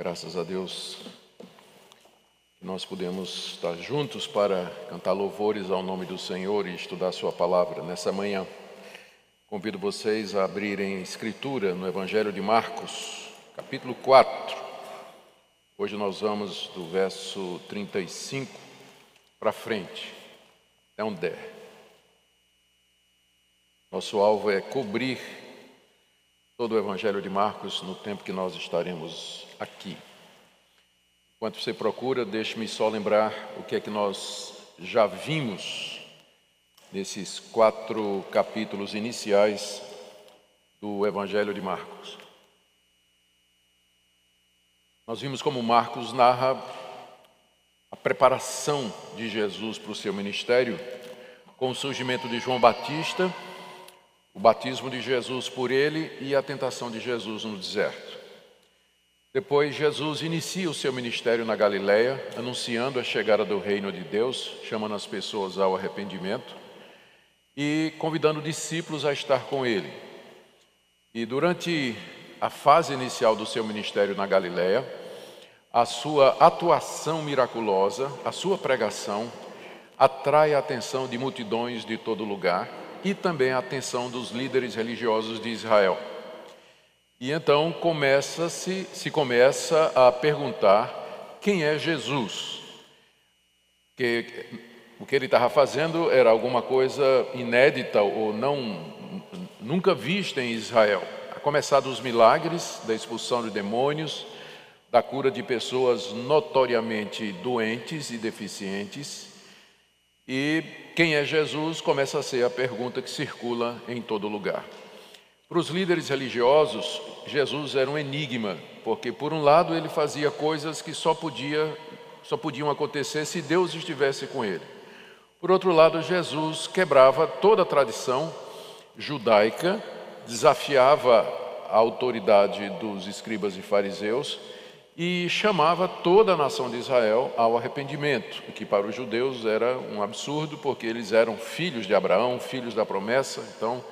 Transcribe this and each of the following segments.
Graças a Deus nós podemos estar juntos para cantar louvores ao nome do Senhor e estudar Sua palavra nessa manhã. Convido vocês a abrirem Escritura no Evangelho de Marcos, capítulo 4. Hoje nós vamos do verso 35 para frente, até onde der. Nosso alvo é cobrir todo o Evangelho de Marcos no tempo que nós estaremos aqui. Enquanto você procura, deixe-me só lembrar o que é que nós já vimos nesses quatro capítulos iniciais do Evangelho de Marcos. Nós vimos como Marcos narra a preparação de Jesus para o seu ministério com o surgimento de João Batista o batismo de Jesus por ele e a tentação de Jesus no deserto. Depois, Jesus inicia o seu ministério na Galiléia, anunciando a chegada do reino de Deus, chamando as pessoas ao arrependimento e convidando discípulos a estar com ele. E durante a fase inicial do seu ministério na Galiléia, a sua atuação miraculosa, a sua pregação, atrai a atenção de multidões de todo lugar e também a atenção dos líderes religiosos de Israel. E então começa-se, se começa a perguntar quem é Jesus. Que o que ele estava fazendo era alguma coisa inédita ou não nunca vista em Israel. A começar dos milagres, da expulsão de demônios, da cura de pessoas notoriamente doentes e deficientes, e quem é Jesus começa a ser a pergunta que circula em todo lugar. Para os líderes religiosos, Jesus era um enigma, porque por um lado ele fazia coisas que só podia só podiam acontecer se Deus estivesse com ele. Por outro lado, Jesus quebrava toda a tradição judaica, desafiava a autoridade dos escribas e fariseus e chamava toda a nação de Israel ao arrependimento, o que para os judeus era um absurdo, porque eles eram filhos de Abraão, filhos da promessa, então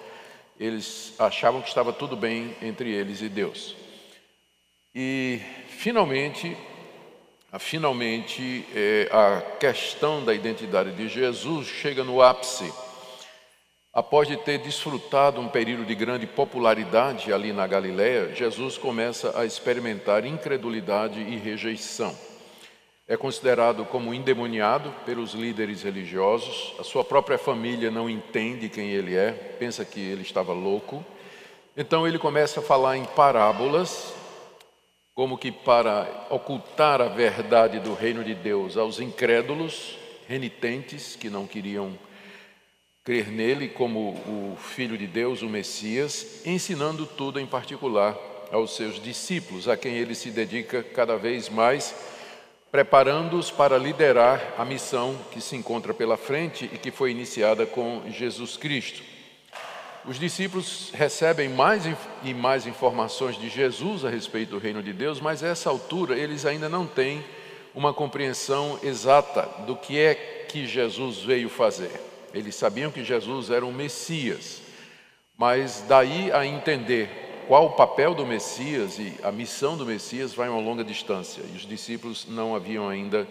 eles achavam que estava tudo bem entre eles e Deus. E finalmente, finalmente é, a questão da identidade de Jesus chega no ápice Após de ter desfrutado um período de grande popularidade ali na Galiléia, Jesus começa a experimentar incredulidade e rejeição. É considerado como endemoniado pelos líderes religiosos, a sua própria família não entende quem ele é, pensa que ele estava louco. Então ele começa a falar em parábolas, como que para ocultar a verdade do reino de Deus aos incrédulos, renitentes que não queriam crer nele como o Filho de Deus, o Messias, ensinando tudo em particular aos seus discípulos, a quem ele se dedica cada vez mais, preparando-os para liderar a missão que se encontra pela frente e que foi iniciada com Jesus Cristo. Os discípulos recebem mais e mais informações de Jesus a respeito do reino de Deus, mas a essa altura eles ainda não têm uma compreensão exata do que é que Jesus veio fazer. Eles sabiam que Jesus era o Messias, mas daí a entender qual o papel do Messias e a missão do Messias vai uma longa distância. E os discípulos não haviam ainda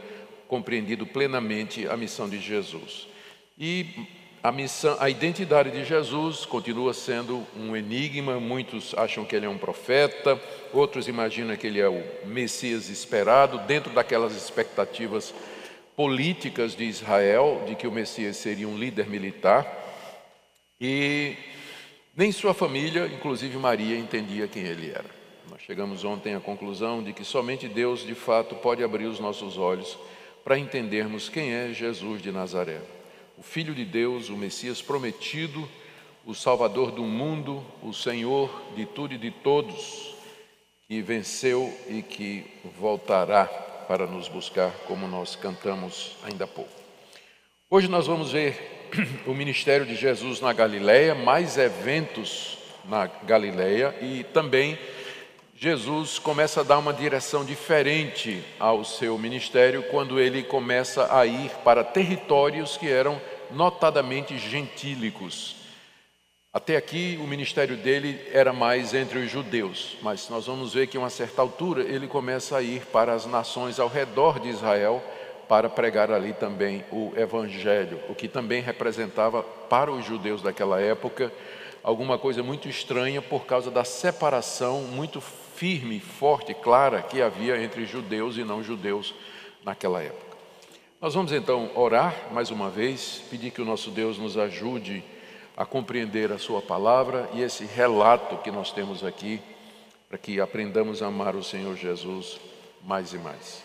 compreendido plenamente a missão de Jesus. E a missão, a identidade de Jesus continua sendo um enigma. Muitos acham que ele é um profeta, outros imaginam que ele é o Messias esperado, dentro daquelas expectativas políticas de Israel, de que o Messias seria um líder militar, e nem sua família, inclusive Maria, entendia quem ele era. Nós chegamos ontem à conclusão de que somente Deus, de fato, pode abrir os nossos olhos para entendermos quem é Jesus de Nazaré, o Filho de Deus, o Messias prometido, o Salvador do mundo, o Senhor de tudo e de todos, que venceu e que voltará para nos buscar, como nós cantamos ainda há pouco. Hoje nós vamos ver o ministério de Jesus na Galileia, mais eventos na Galileia e também Jesus começa a dar uma direção diferente ao seu ministério quando ele começa a ir para territórios que eram notadamente gentílicos. Até aqui o ministério dele era mais entre os judeus, mas nós vamos ver que a uma certa altura ele começa a ir para as nações ao redor de Israel para pregar ali também o evangelho, o que também representava para os judeus daquela época alguma coisa muito estranha por causa da separação muito firme, forte, clara que havia entre judeus e não judeus naquela época. Nós vamos então orar mais uma vez, pedir que o nosso Deus nos ajude a compreender a Sua palavra e esse relato que nós temos aqui, para que aprendamos a amar o Senhor Jesus mais e mais.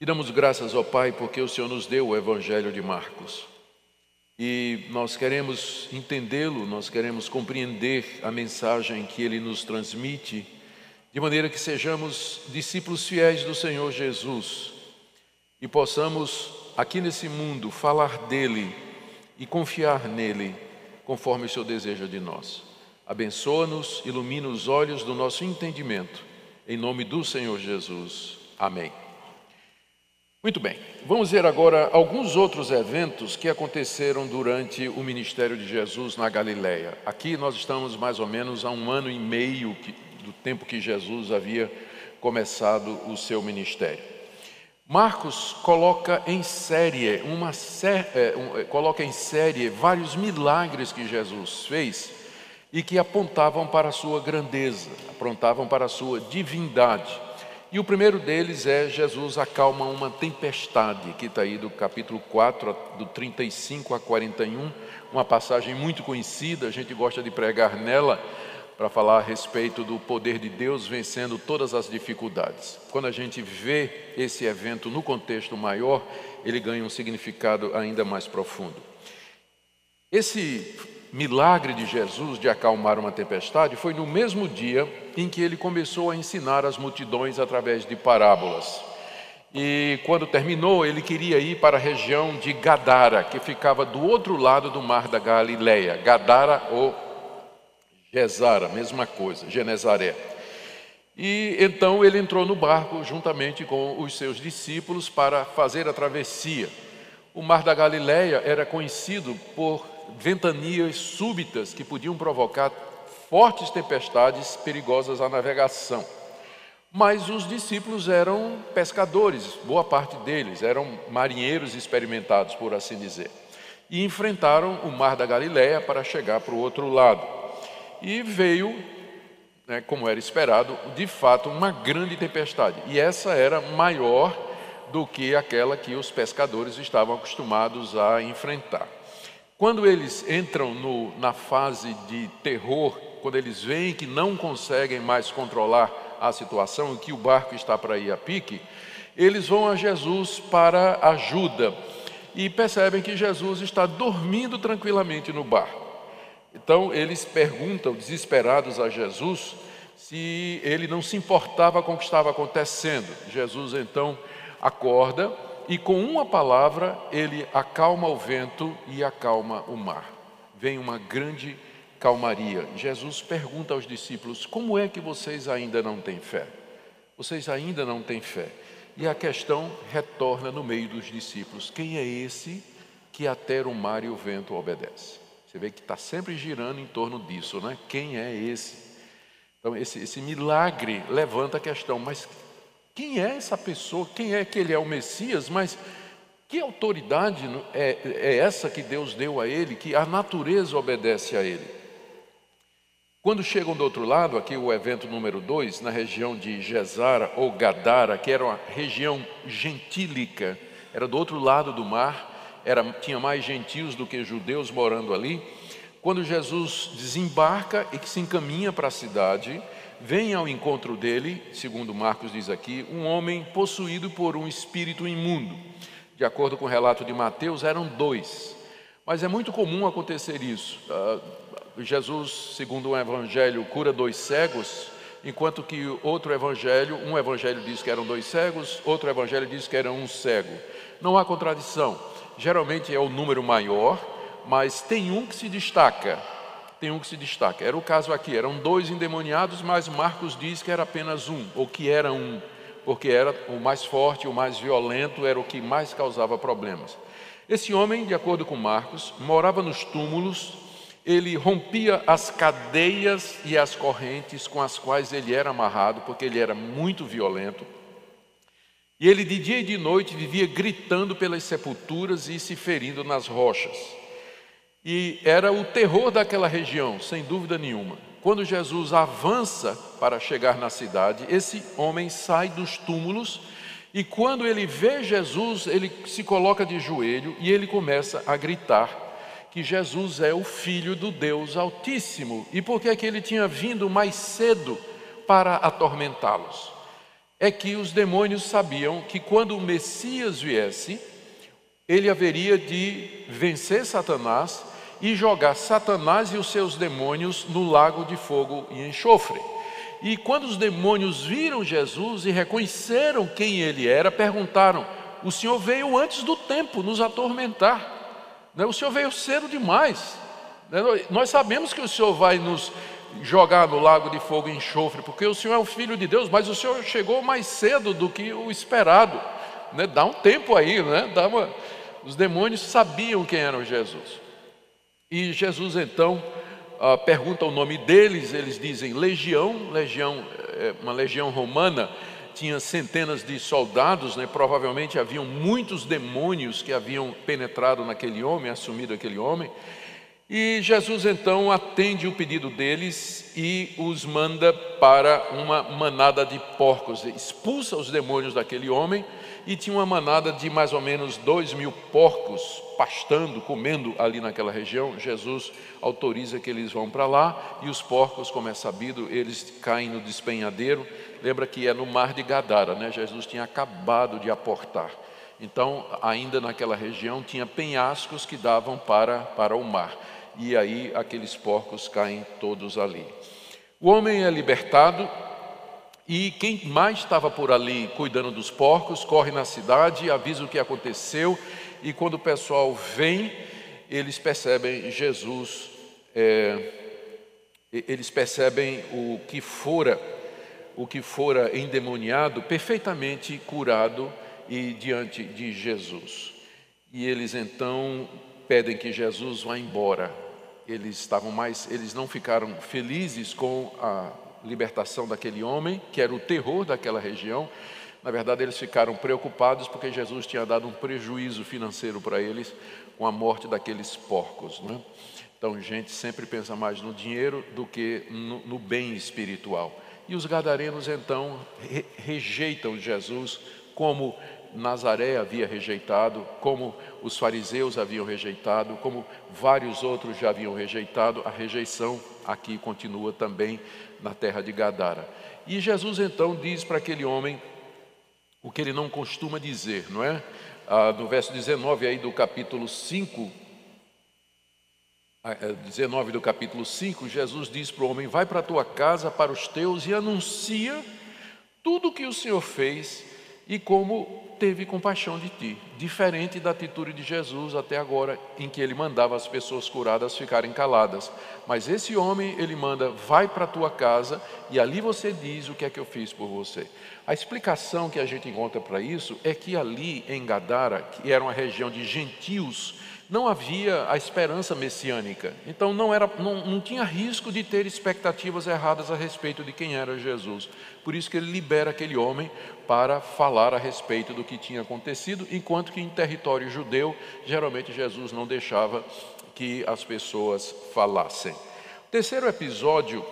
E damos graças ao Pai porque o Senhor nos deu o Evangelho de Marcos. E nós queremos entendê-lo, nós queremos compreender a mensagem que ele nos transmite, de maneira que sejamos discípulos fiéis do Senhor Jesus e possamos, aqui nesse mundo, falar dele e confiar nele, conforme o seu desejo de nós. Abençoa-nos, ilumina os olhos do nosso entendimento, em nome do Senhor Jesus. Amém. Muito bem, vamos ver agora alguns outros eventos que aconteceram durante o ministério de Jesus na Galileia. Aqui nós estamos mais ou menos a um ano e meio do tempo que Jesus havia começado o seu ministério. Marcos coloca em série uma é, é, coloca em série vários milagres que Jesus fez e que apontavam para a sua grandeza, apontavam para a sua divindade. E o primeiro deles é Jesus acalma uma tempestade, que está aí do capítulo 4, do 35 a 41, uma passagem muito conhecida, a gente gosta de pregar nela, para falar a respeito do poder de Deus vencendo todas as dificuldades. Quando a gente vê esse evento no contexto maior, ele ganha um significado ainda mais profundo. Esse milagre de Jesus de acalmar uma tempestade foi no mesmo dia em que ele começou a ensinar as multidões através de parábolas. E quando terminou, ele queria ir para a região de Gadara, que ficava do outro lado do mar da Galileia. Gadara ou Gezara, mesma coisa, Genezaré. E então ele entrou no barco juntamente com os seus discípulos para fazer a travessia. O mar da Galileia era conhecido por ventanias súbitas que podiam provocar fortes tempestades perigosas à navegação. Mas os discípulos eram pescadores, boa parte deles eram marinheiros experimentados, por assim dizer, e enfrentaram o mar da Galileia para chegar para o outro lado. E veio, né, como era esperado, de fato, uma grande tempestade. E essa era maior do que aquela que os pescadores estavam acostumados a enfrentar. Quando eles entram no, na fase de terror, quando eles veem que não conseguem mais controlar a situação, que o barco está para ir a pique, eles vão a Jesus para ajuda e percebem que Jesus está dormindo tranquilamente no barco. Então eles perguntam, desesperados a Jesus, se ele não se importava com o que estava acontecendo. Jesus então acorda e, com uma palavra, ele acalma o vento e acalma o mar. Vem uma grande calmaria. Jesus pergunta aos discípulos: Como é que vocês ainda não têm fé? Vocês ainda não têm fé. E a questão retorna no meio dos discípulos: Quem é esse que até o mar e o vento obedece? Você vê que está sempre girando em torno disso, né? Quem é esse? Então, esse, esse milagre levanta a questão, mas quem é essa pessoa? Quem é que ele é o Messias? Mas que autoridade é, é essa que Deus deu a ele, que a natureza obedece a ele? Quando chegam do outro lado, aqui o evento número 2, na região de Gesara ou Gadara, que era uma região gentílica, era do outro lado do mar, era, tinha mais gentios do que judeus morando ali. Quando Jesus desembarca e que se encaminha para a cidade, vem ao encontro dele, segundo Marcos diz aqui, um homem possuído por um espírito imundo. De acordo com o relato de Mateus, eram dois. Mas é muito comum acontecer isso. Uh, Jesus, segundo um evangelho, cura dois cegos, enquanto que outro evangelho, um evangelho diz que eram dois cegos, outro evangelho diz que era um cego. Não há contradição geralmente é o número maior, mas tem um que se destaca. Tem um que se destaca. Era o caso aqui, eram dois endemoniados, mas Marcos diz que era apenas um, ou que era um, porque era o mais forte, o mais violento, era o que mais causava problemas. Esse homem, de acordo com Marcos, morava nos túmulos ele rompia as cadeias e as correntes com as quais ele era amarrado, porque ele era muito violento. E ele de dia e de noite vivia gritando pelas sepulturas e se ferindo nas rochas. E era o terror daquela região, sem dúvida nenhuma. Quando Jesus avança para chegar na cidade, esse homem sai dos túmulos e quando ele vê Jesus, ele se coloca de joelho e ele começa a gritar que Jesus é o Filho do Deus Altíssimo. E por que é que ele tinha vindo mais cedo para atormentá-los? É que os demônios sabiam que quando o Messias viesse, ele haveria de vencer Satanás e jogar Satanás e os seus demônios no lago de fogo e enxofre. E quando os demônios viram Jesus e reconheceram quem ele era, perguntaram: O Senhor veio antes do tempo nos atormentar. Né? O Senhor veio cedo demais. Né? Nós sabemos que o Senhor vai nos jogar no lago de fogo e enxofre, porque o Senhor é o Filho de Deus, mas o Senhor chegou mais cedo do que o esperado. Né? Dá um tempo aí, né? Dá uma... Os demônios sabiam quem era Jesus. E Jesus então uh, pergunta o nome deles, eles dizem legião, legião, é, uma legião romana tinha centenas de soldados, né? provavelmente haviam muitos demônios que haviam penetrado naquele homem, assumido aquele homem. E Jesus então atende o pedido deles e os manda para uma manada de porcos, expulsa os demônios daquele homem e tinha uma manada de mais ou menos dois mil porcos pastando, comendo ali naquela região. Jesus autoriza que eles vão para lá e os porcos, como é sabido, eles caem no despenhadeiro. Lembra que é no mar de Gadara, né? Jesus tinha acabado de aportar. Então, ainda naquela região, tinha penhascos que davam para, para o mar. E aí aqueles porcos caem todos ali. O homem é libertado, e quem mais estava por ali cuidando dos porcos, corre na cidade, avisa o que aconteceu, e quando o pessoal vem, eles percebem Jesus, é, eles percebem o que fora, o que fora endemoniado, perfeitamente curado e diante de Jesus. E eles então pedem que Jesus vá embora. Eles estavam mais, eles não ficaram felizes com a libertação daquele homem, que era o terror daquela região. Na verdade, eles ficaram preocupados porque Jesus tinha dado um prejuízo financeiro para eles com a morte daqueles porcos. Né? Então, gente sempre pensa mais no dinheiro do que no, no bem espiritual. E os gadarenos então re rejeitam Jesus como Nazaré havia rejeitado, como os fariseus haviam rejeitado, como vários outros já haviam rejeitado, a rejeição aqui continua também na terra de Gadara. E Jesus então diz para aquele homem o que ele não costuma dizer, não é? Ah, no verso 19 aí do capítulo 5, 19 é, do capítulo 5, Jesus diz para o homem: Vai para a tua casa, para os teus, e anuncia tudo o que o Senhor fez e como teve compaixão de ti, diferente da atitude de Jesus até agora, em que ele mandava as pessoas curadas ficarem caladas. Mas esse homem, ele manda, vai para a tua casa e ali você diz o que é que eu fiz por você. A explicação que a gente encontra para isso é que ali em Gadara, que era uma região de gentios, não havia a esperança messiânica. Então não, era, não, não tinha risco de ter expectativas erradas a respeito de quem era Jesus. Por isso que ele libera aquele homem para falar a respeito do que tinha acontecido, enquanto que em território judeu, geralmente Jesus não deixava que as pessoas falassem. O terceiro episódio,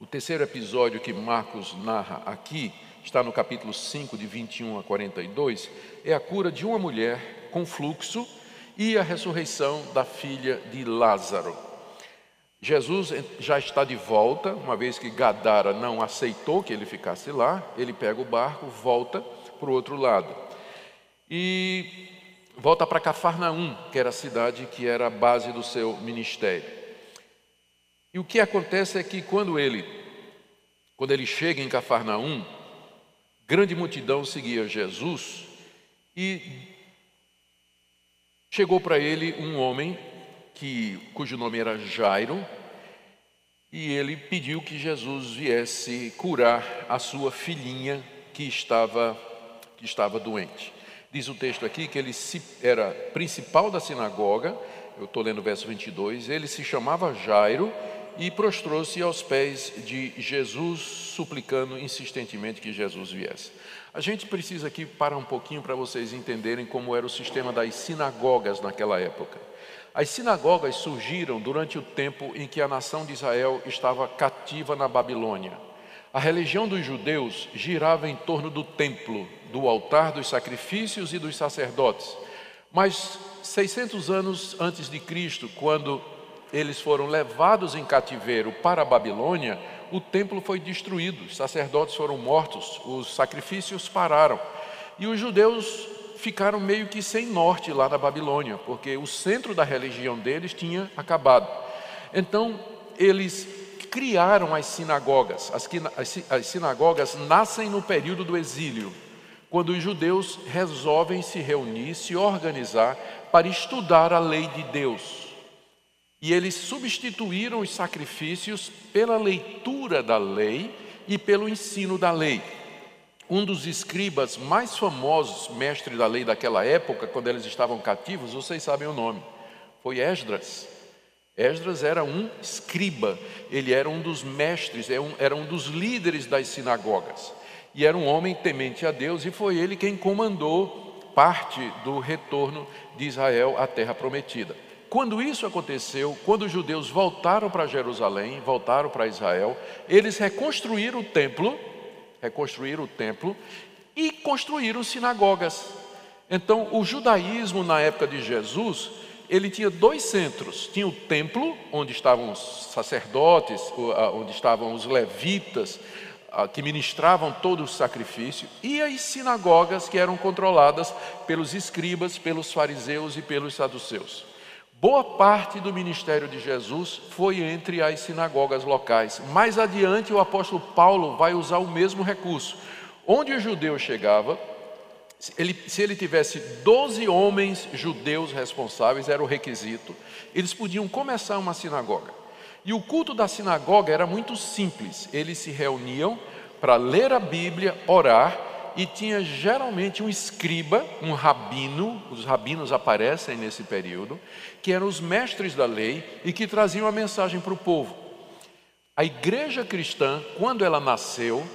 o terceiro episódio que Marcos narra aqui, está no capítulo 5, de 21 a 42, é a cura de uma mulher com fluxo e a ressurreição da filha de Lázaro. Jesus já está de volta, uma vez que Gadara não aceitou que ele ficasse lá, ele pega o barco, volta para o outro lado. E volta para Cafarnaum, que era a cidade que era a base do seu ministério. E o que acontece é que quando ele quando ele chega em Cafarnaum, grande multidão seguia Jesus e Chegou para ele um homem que, cujo nome era Jairo, e ele pediu que Jesus viesse curar a sua filhinha que estava, que estava doente. Diz o texto aqui que ele era principal da sinagoga eu estou lendo o verso 22, ele se chamava Jairo e prostrou-se aos pés de Jesus, suplicando insistentemente que Jesus viesse. A gente precisa aqui parar um pouquinho para vocês entenderem como era o sistema das sinagogas naquela época. As sinagogas surgiram durante o tempo em que a nação de Israel estava cativa na Babilônia. A religião dos judeus girava em torno do templo, do altar dos sacrifícios e dos sacerdotes. Mas 600 anos antes de Cristo, quando eles foram levados em cativeiro para a Babilônia, o templo foi destruído, os sacerdotes foram mortos, os sacrifícios pararam. E os judeus ficaram meio que sem norte lá na Babilônia, porque o centro da religião deles tinha acabado. Então, eles criaram as sinagogas. As, as sinagogas nascem no período do exílio, quando os judeus resolvem se reunir, se organizar para estudar a lei de Deus. E eles substituíram os sacrifícios pela leitura da lei e pelo ensino da lei. Um dos escribas mais famosos, mestre da lei daquela época, quando eles estavam cativos, vocês sabem o nome, foi Esdras. Esdras era um escriba, ele era um dos mestres, é era um dos líderes das sinagogas. E era um homem temente a Deus, e foi ele quem comandou parte do retorno de Israel à terra prometida. Quando isso aconteceu, quando os judeus voltaram para Jerusalém, voltaram para Israel, eles reconstruíram o templo, reconstruíram o templo e construíram sinagogas. Então, o judaísmo na época de Jesus, ele tinha dois centros. Tinha o templo, onde estavam os sacerdotes, onde estavam os levitas, que ministravam todo o sacrifício, e as sinagogas que eram controladas pelos escribas, pelos fariseus e pelos saduceus. Boa parte do ministério de Jesus foi entre as sinagogas locais. Mais adiante, o apóstolo Paulo vai usar o mesmo recurso. Onde o judeu chegava, ele, se ele tivesse 12 homens judeus responsáveis, era o requisito, eles podiam começar uma sinagoga. E o culto da sinagoga era muito simples. Eles se reuniam para ler a Bíblia, orar e tinha geralmente um escriba, um rabino, os rabinos aparecem nesse período, que eram os mestres da lei e que traziam a mensagem para o povo. A igreja cristã, quando ela nasceu,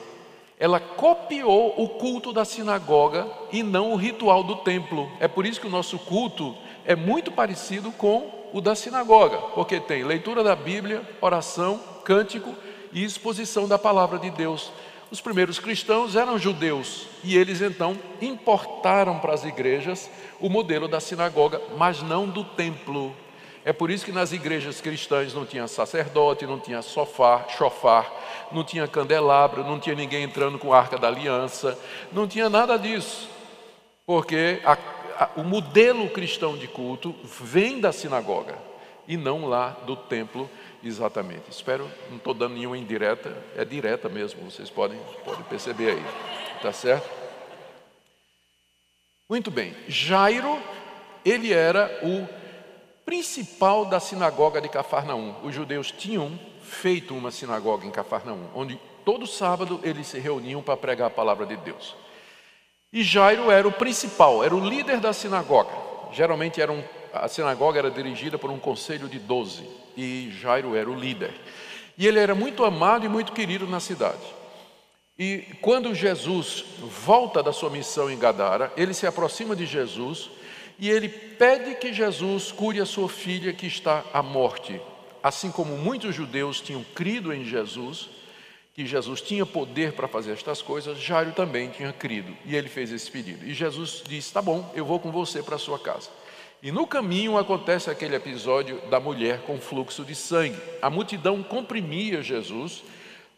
ela copiou o culto da sinagoga e não o ritual do templo. É por isso que o nosso culto é muito parecido com o da sinagoga, porque tem leitura da Bíblia, oração, cântico e exposição da palavra de Deus. Os primeiros cristãos eram judeus e eles então importaram para as igrejas o modelo da sinagoga, mas não do templo. É por isso que nas igrejas cristãs não tinha sacerdote, não tinha sofá, chofar, não tinha candelabro, não tinha ninguém entrando com a arca da aliança, não tinha nada disso. Porque a, a, o modelo cristão de culto vem da sinagoga e não lá do templo Exatamente. Espero, não estou dando nenhuma indireta, é direta mesmo, vocês podem, podem perceber aí. Tá certo? Muito bem. Jairo, ele era o principal da sinagoga de Cafarnaum. Os judeus tinham feito uma sinagoga em Cafarnaum, onde todo sábado eles se reuniam para pregar a palavra de Deus. E Jairo era o principal, era o líder da sinagoga. Geralmente era um, a sinagoga era dirigida por um conselho de doze e Jairo era o líder. E ele era muito amado e muito querido na cidade. E quando Jesus volta da sua missão em Gadara, ele se aproxima de Jesus e ele pede que Jesus cure a sua filha que está à morte. Assim como muitos judeus tinham crido em Jesus, que Jesus tinha poder para fazer estas coisas, Jairo também tinha crido e ele fez esse pedido. E Jesus disse: Tá bom, eu vou com você para a sua casa. E no caminho acontece aquele episódio da mulher com fluxo de sangue. A multidão comprimia Jesus.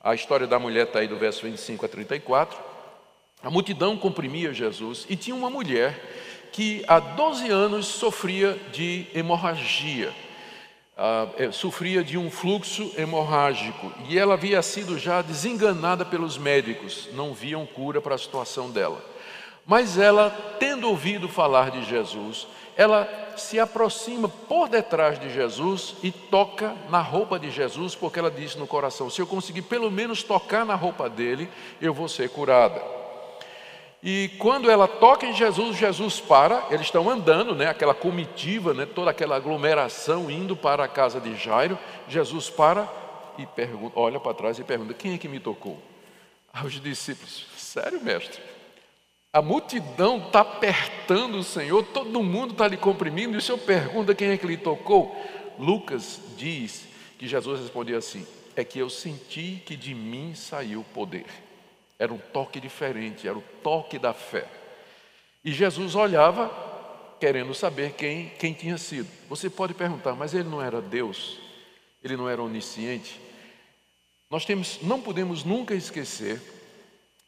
A história da mulher está aí do verso 25 a 34. A multidão comprimia Jesus e tinha uma mulher que há 12 anos sofria de hemorragia. Uh, sofria de um fluxo hemorrágico e ela havia sido já desenganada pelos médicos, não viam cura para a situação dela. Mas ela, tendo ouvido falar de Jesus, ela se aproxima por detrás de Jesus e toca na roupa de Jesus, porque ela disse no coração: se eu conseguir pelo menos tocar na roupa dele, eu vou ser curada. E quando ela toca em Jesus, Jesus para, eles estão andando, né, aquela comitiva, né, toda aquela aglomeração indo para a casa de Jairo. Jesus para e pergunta, olha para trás e pergunta: Quem é que me tocou? Aos discípulos: Sério, mestre? A multidão está apertando o Senhor, todo mundo está lhe comprimindo, e o Senhor pergunta quem é que lhe tocou. Lucas diz que Jesus respondia assim: É que eu senti que de mim saiu o poder. Era um toque diferente, era o toque da fé. E Jesus olhava, querendo saber quem, quem tinha sido. Você pode perguntar, mas ele não era Deus? Ele não era onisciente? Nós temos, não podemos nunca esquecer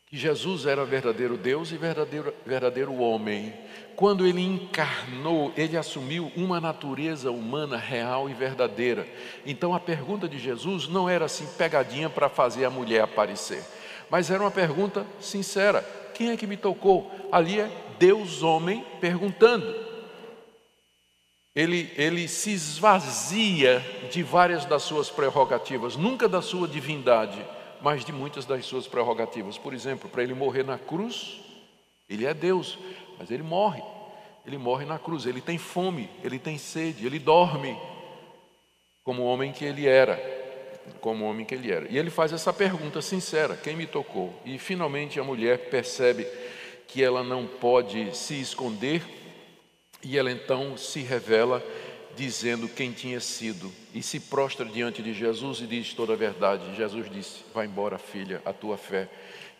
que Jesus era verdadeiro Deus e verdadeiro, verdadeiro homem. Quando ele encarnou, ele assumiu uma natureza humana real e verdadeira. Então a pergunta de Jesus não era assim pegadinha para fazer a mulher aparecer, mas era uma pergunta sincera: quem é que me tocou? Ali é Deus homem perguntando. Ele, ele se esvazia de várias das suas prerrogativas, nunca da sua divindade mas de muitas das suas prerrogativas. Por exemplo, para ele morrer na cruz, ele é Deus, mas ele morre. Ele morre na cruz, ele tem fome, ele tem sede, ele dorme, como o homem que ele era, como o homem que ele era. E ele faz essa pergunta sincera: quem me tocou? E finalmente a mulher percebe que ela não pode se esconder, e ela então se revela dizendo quem tinha sido, e se prostra diante de Jesus e diz toda a verdade. Jesus disse: Vai embora, filha, a tua fé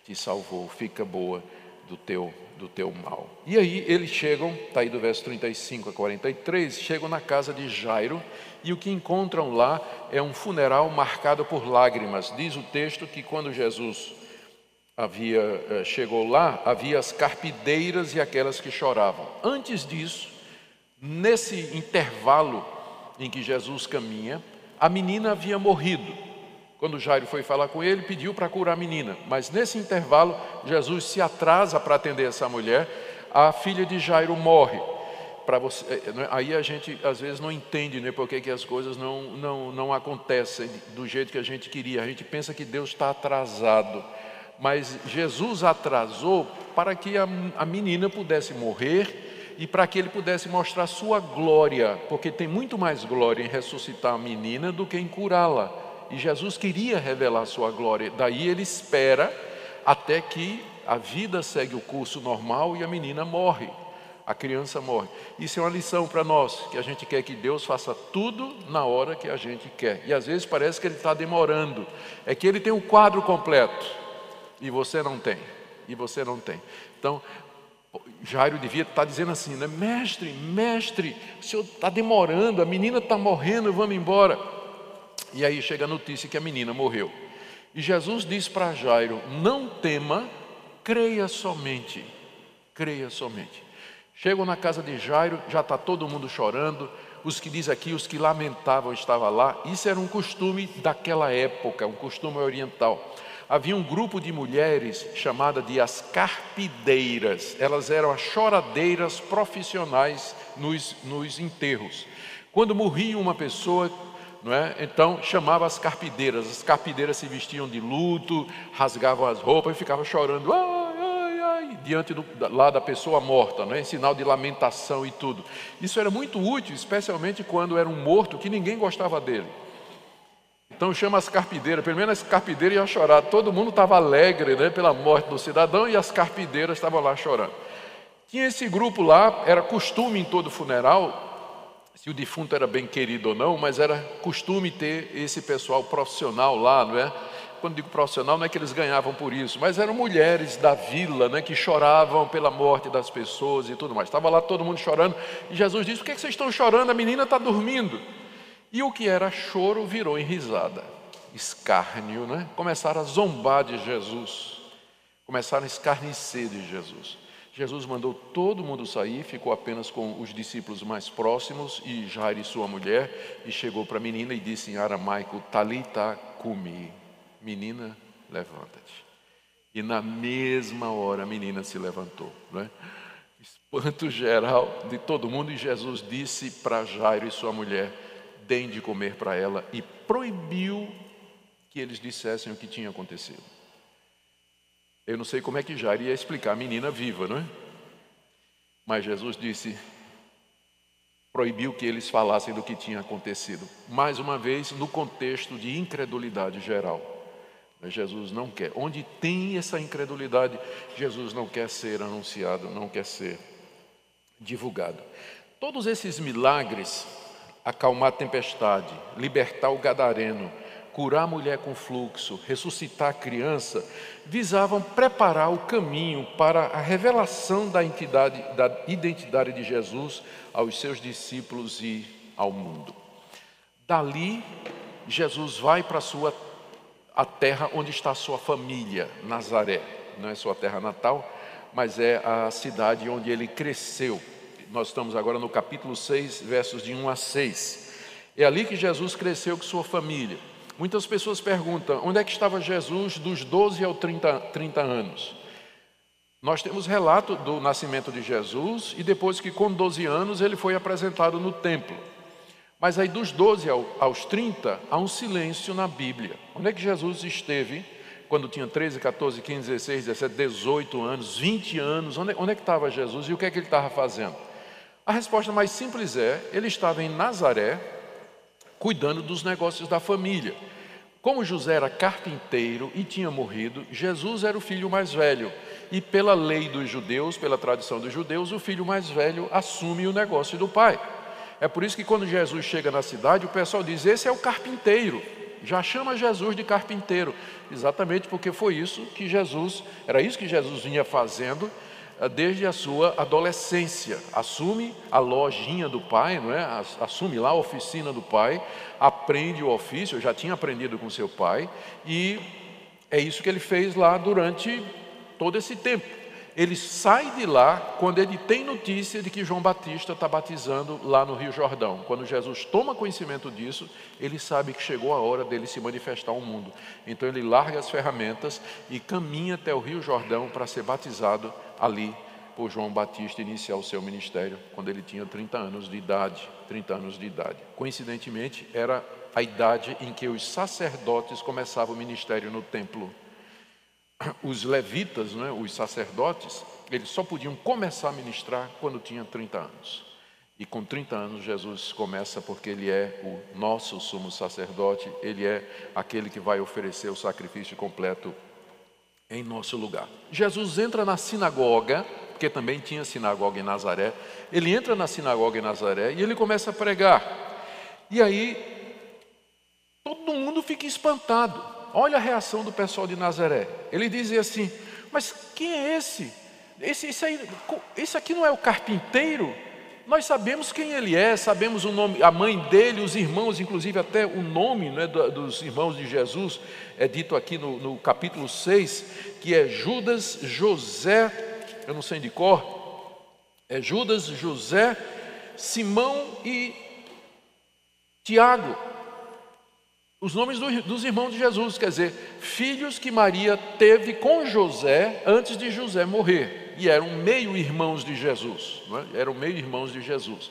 te salvou, fica boa do teu do teu mal. E aí eles chegam, está aí do verso 35 a 43, chegam na casa de Jairo e o que encontram lá é um funeral marcado por lágrimas. Diz o texto que quando Jesus havia eh, chegou lá, havia as carpideiras e aquelas que choravam. Antes disso, Nesse intervalo em que Jesus caminha, a menina havia morrido. Quando Jairo foi falar com ele, pediu para curar a menina. Mas nesse intervalo, Jesus se atrasa para atender essa mulher. A filha de Jairo morre. Você, é, é, aí a gente às vezes não entende né, por que as coisas não, não, não acontecem do jeito que a gente queria. A gente pensa que Deus está atrasado. Mas Jesus atrasou para que a, a menina pudesse morrer e para que ele pudesse mostrar sua glória, porque tem muito mais glória em ressuscitar a menina do que em curá-la. E Jesus queria revelar sua glória, daí ele espera até que a vida segue o curso normal e a menina morre, a criança morre. Isso é uma lição para nós, que a gente quer que Deus faça tudo na hora que a gente quer. E às vezes parece que ele está demorando, é que ele tem o um quadro completo e você não tem. E você não tem. Então, Jairo devia estar dizendo assim, né? Mestre, mestre, o senhor está demorando, a menina está morrendo, vamos embora. E aí chega a notícia que a menina morreu. E Jesus diz para Jairo: Não tema, creia somente. Creia somente. Chegam na casa de Jairo, já está todo mundo chorando. Os que diz aqui, os que lamentavam estavam lá. Isso era um costume daquela época, um costume oriental havia um grupo de mulheres chamada de as carpideiras. Elas eram as choradeiras profissionais nos, nos enterros. Quando morria uma pessoa, é? então chamava as carpideiras. As carpideiras se vestiam de luto, rasgavam as roupas e ficavam chorando. Ai, ai, ai, diante do, lá da pessoa morta, é? em sinal de lamentação e tudo. Isso era muito útil, especialmente quando era um morto que ninguém gostava dele. Então chama as carpideiras, pelo menos as carpideiras iam chorar. Todo mundo estava alegre né, pela morte do cidadão e as carpideiras estavam lá chorando. Tinha esse grupo lá, era costume em todo funeral, se o defunto era bem querido ou não, mas era costume ter esse pessoal profissional lá, não é? Quando digo profissional, não é que eles ganhavam por isso, mas eram mulheres da vila, né, que choravam pela morte das pessoas e tudo mais. Estava lá todo mundo chorando, e Jesus disse: Por que vocês estão chorando? A menina está dormindo. E o que era choro virou em risada, escárnio, né? Começaram a zombar de Jesus, começaram a escarnecer de Jesus. Jesus mandou todo mundo sair, ficou apenas com os discípulos mais próximos e Jair e sua mulher, e chegou para a menina e disse em aramaico, Talita cumi, menina, levanta-te. E na mesma hora a menina se levantou. Não é? Espanto geral de todo mundo, e Jesus disse para Jairo e sua mulher, deem de comer para ela e proibiu que eles dissessem o que tinha acontecido. Eu não sei como é que Jairo ia explicar a menina viva, não é? Mas Jesus disse: proibiu que eles falassem do que tinha acontecido. Mais uma vez, no contexto de incredulidade geral. Mas Jesus não quer. Onde tem essa incredulidade, Jesus não quer ser anunciado, não quer ser divulgado. Todos esses milagres, acalmar a tempestade, libertar o gadareno, curar a mulher com fluxo, ressuscitar a criança, visavam preparar o caminho para a revelação da, entidade, da identidade de Jesus aos seus discípulos e ao mundo. Dali, Jesus vai para a sua a terra onde está a sua família, Nazaré. Não é sua terra natal, mas é a cidade onde ele cresceu. Nós estamos agora no capítulo 6, versos de 1 a 6. É ali que Jesus cresceu com sua família. Muitas pessoas perguntam: onde é que estava Jesus dos 12 aos 30, 30 anos? Nós temos relato do nascimento de Jesus e depois que, com 12 anos, ele foi apresentado no templo. Mas aí, dos 12 aos 30, há um silêncio na Bíblia. Onde é que Jesus esteve quando tinha 13, 14, 15, 16, 17, 18 anos, 20 anos? Onde, onde é que estava Jesus e o que é que ele estava fazendo? A resposta mais simples é: ele estava em Nazaré, cuidando dos negócios da família. Como José era carpinteiro e tinha morrido, Jesus era o filho mais velho. E pela lei dos judeus, pela tradição dos judeus, o filho mais velho assume o negócio do pai. É por isso que quando Jesus chega na cidade, o pessoal diz: Esse é o carpinteiro. Já chama Jesus de carpinteiro, exatamente porque foi isso que Jesus, era isso que Jesus vinha fazendo desde a sua adolescência. Assume a lojinha do pai, não é? Assume lá a oficina do pai, aprende o ofício, já tinha aprendido com seu pai, e é isso que ele fez lá durante todo esse tempo. Ele sai de lá quando ele tem notícia de que João Batista está batizando lá no Rio Jordão. Quando Jesus toma conhecimento disso, ele sabe que chegou a hora dele se manifestar ao mundo. Então ele larga as ferramentas e caminha até o Rio Jordão para ser batizado ali por João Batista iniciar o seu ministério quando ele tinha 30 anos de idade, 30 anos de idade. Coincidentemente, era a idade em que os sacerdotes começavam o ministério no templo. Os levitas, né, os sacerdotes, eles só podiam começar a ministrar quando tinham 30 anos. E com 30 anos Jesus começa porque ele é o nosso sumo sacerdote, ele é aquele que vai oferecer o sacrifício completo em nosso lugar. Jesus entra na sinagoga, porque também tinha sinagoga em Nazaré. Ele entra na sinagoga em Nazaré e ele começa a pregar. E aí todo mundo fica espantado. Olha a reação do pessoal de Nazaré. Ele dizia assim: Mas quem é esse? Esse, esse, aí, esse aqui não é o carpinteiro? Nós sabemos quem ele é, sabemos o nome, a mãe dele, os irmãos, inclusive até o nome né, dos irmãos de Jesus, é dito aqui no, no capítulo 6, que é Judas, José, eu não sei de cor, é Judas, José, Simão e Tiago. Os nomes dos irmãos de Jesus, quer dizer, filhos que Maria teve com José antes de José morrer e eram meio irmãos de Jesus, é? eram meio irmãos de Jesus.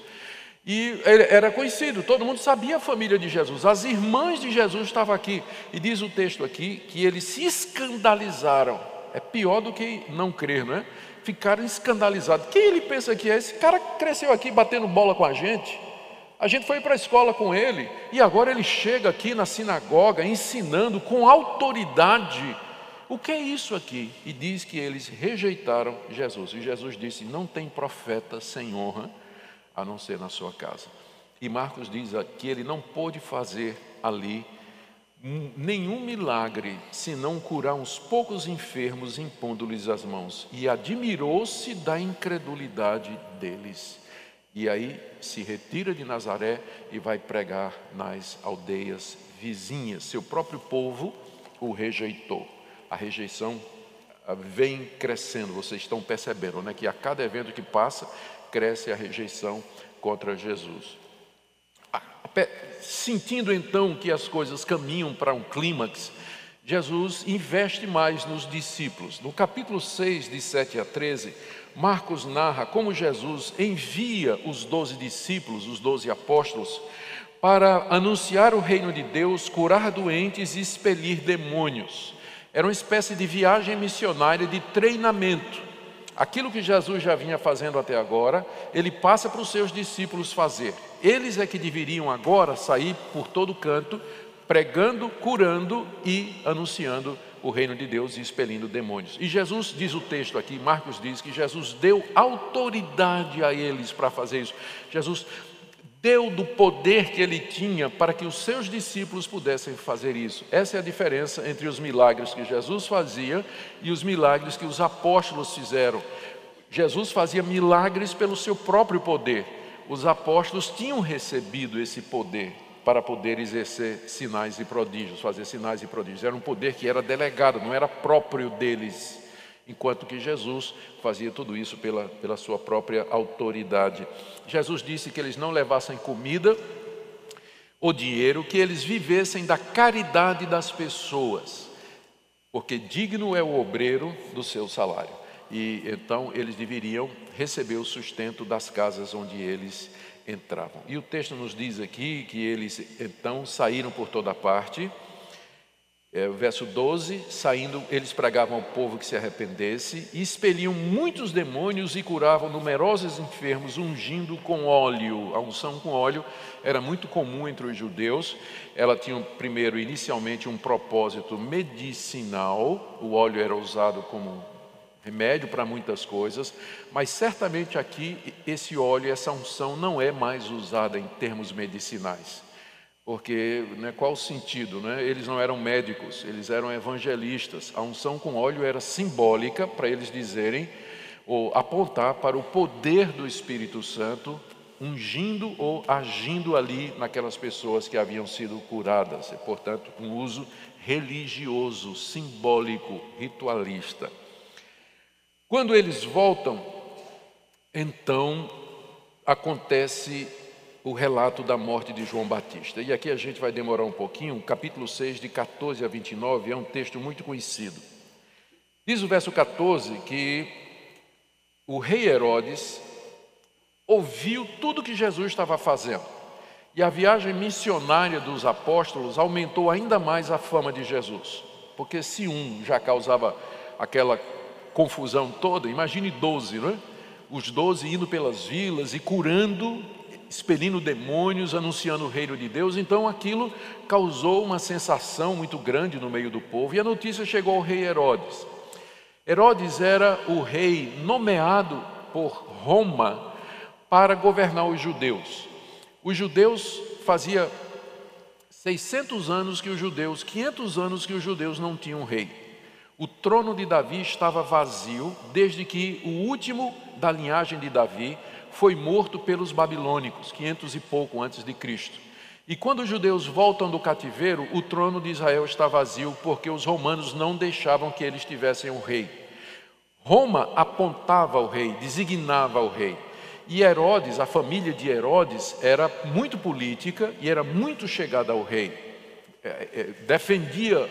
E era conhecido, todo mundo sabia a família de Jesus. As irmãs de Jesus estavam aqui. E diz o texto aqui que eles se escandalizaram. É pior do que não crer, não é? Ficaram escandalizados. Quem ele pensa que é? Esse cara cresceu aqui batendo bola com a gente. A gente foi para a escola com ele. E agora ele chega aqui na sinagoga ensinando com autoridade o que é isso aqui? E diz que eles rejeitaram Jesus. E Jesus disse: Não tem profeta sem honra a não ser na sua casa. E Marcos diz que ele não pôde fazer ali nenhum milagre senão curar uns poucos enfermos impondo-lhes as mãos. E admirou-se da incredulidade deles. E aí se retira de Nazaré e vai pregar nas aldeias vizinhas. Seu próprio povo o rejeitou a rejeição ah, vem crescendo, vocês estão percebendo, né? Que a cada evento que passa, cresce a rejeição contra Jesus. Ah, sentindo então que as coisas caminham para um clímax, Jesus investe mais nos discípulos. No capítulo 6, de 7 a 13, Marcos narra como Jesus envia os doze discípulos, os doze apóstolos, para anunciar o reino de Deus, curar doentes e expelir demônios. Era uma espécie de viagem missionária de treinamento. Aquilo que Jesus já vinha fazendo até agora, ele passa para os seus discípulos fazer. Eles é que deveriam agora sair por todo canto, pregando, curando e anunciando o reino de Deus e expelindo demônios. E Jesus diz o texto aqui, Marcos diz que Jesus deu autoridade a eles para fazer isso. Jesus deu do poder que ele tinha para que os seus discípulos pudessem fazer isso. Essa é a diferença entre os milagres que Jesus fazia e os milagres que os apóstolos fizeram. Jesus fazia milagres pelo seu próprio poder. Os apóstolos tinham recebido esse poder para poder exercer sinais e prodígios, fazer sinais e prodígios. Era um poder que era delegado, não era próprio deles, enquanto que Jesus fazia tudo isso pela, pela sua própria autoridade. Jesus disse que eles não levassem comida ou dinheiro, que eles vivessem da caridade das pessoas, porque digno é o obreiro do seu salário. E então eles deveriam receber o sustento das casas onde eles entravam. E o texto nos diz aqui que eles então saíram por toda parte. É, verso 12: saindo, eles pregavam ao povo que se arrependesse, e expeliam muitos demônios e curavam numerosos enfermos, ungindo com óleo. A unção com óleo era muito comum entre os judeus. Ela tinha, primeiro, inicialmente, um propósito medicinal. O óleo era usado como remédio para muitas coisas, mas certamente aqui esse óleo, essa unção não é mais usada em termos medicinais. Porque né, qual o sentido? Né? Eles não eram médicos, eles eram evangelistas. A unção com óleo era simbólica para eles dizerem ou apontar para o poder do Espírito Santo ungindo ou agindo ali naquelas pessoas que haviam sido curadas. E, portanto, um uso religioso, simbólico, ritualista. Quando eles voltam, então acontece o relato da morte de João Batista. E aqui a gente vai demorar um pouquinho, capítulo 6, de 14 a 29, é um texto muito conhecido. Diz o verso 14 que o rei Herodes ouviu tudo que Jesus estava fazendo. E a viagem missionária dos apóstolos aumentou ainda mais a fama de Jesus. Porque se um já causava aquela confusão toda, imagine 12, não é? Os 12 indo pelas vilas e curando, expelindo demônios, anunciando o reino de Deus. Então aquilo causou uma sensação muito grande no meio do povo. E a notícia chegou ao rei Herodes. Herodes era o rei nomeado por Roma para governar os judeus. Os judeus fazia 600 anos que os judeus, 500 anos que os judeus não tinham rei. O trono de Davi estava vazio desde que o último da linhagem de Davi foi morto pelos babilônicos, quinhentos e pouco antes de Cristo. E quando os judeus voltam do cativeiro, o trono de Israel está vazio porque os romanos não deixavam que eles tivessem um rei. Roma apontava o rei, designava o rei. E Herodes, a família de Herodes, era muito política e era muito chegada ao rei. É, é, defendia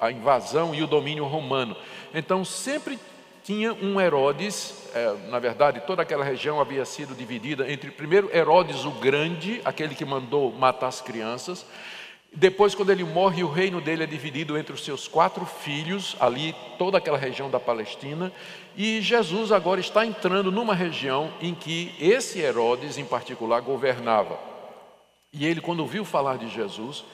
a invasão e o domínio romano. Então sempre tinha um Herodes, é, na verdade, toda aquela região havia sido dividida entre primeiro Herodes o Grande, aquele que mandou matar as crianças. Depois, quando ele morre, o reino dele é dividido entre os seus quatro filhos, ali toda aquela região da Palestina. E Jesus agora está entrando numa região em que esse Herodes, em particular, governava. E ele, quando ouviu falar de Jesus,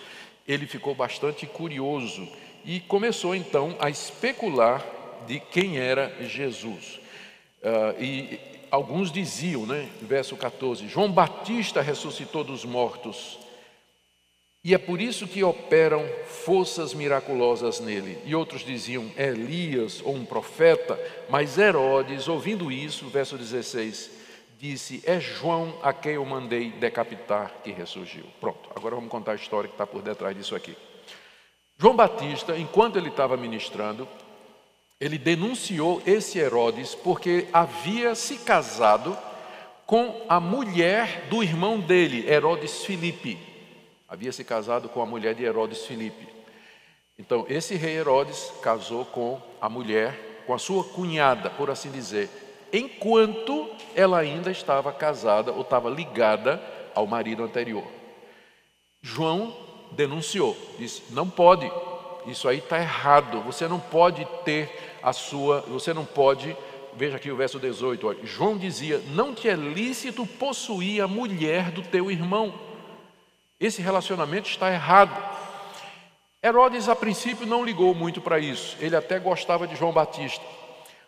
ele ficou bastante curioso e começou então a especular de quem era Jesus. Uh, e alguns diziam, né, verso 14: João Batista ressuscitou dos mortos, e é por isso que operam forças miraculosas nele. E outros diziam Elias ou um profeta, mas Herodes, ouvindo isso, verso 16, disse: É João a quem eu mandei decapitar que ressurgiu. Pronto, agora vamos contar a história que está por detrás disso aqui. João Batista, enquanto ele estava ministrando, ele denunciou esse Herodes porque havia se casado com a mulher do irmão dele, Herodes Filipe. Havia se casado com a mulher de Herodes Filipe. Então, esse rei Herodes casou com a mulher, com a sua cunhada, por assim dizer, enquanto ela ainda estava casada ou estava ligada ao marido anterior. João denunciou, disse: não pode, isso aí está errado. Você não pode ter a sua, você não pode, veja aqui o verso 18, olha, João dizia: Não te é lícito possuir a mulher do teu irmão. Esse relacionamento está errado. Herodes, a princípio, não ligou muito para isso, ele até gostava de João Batista.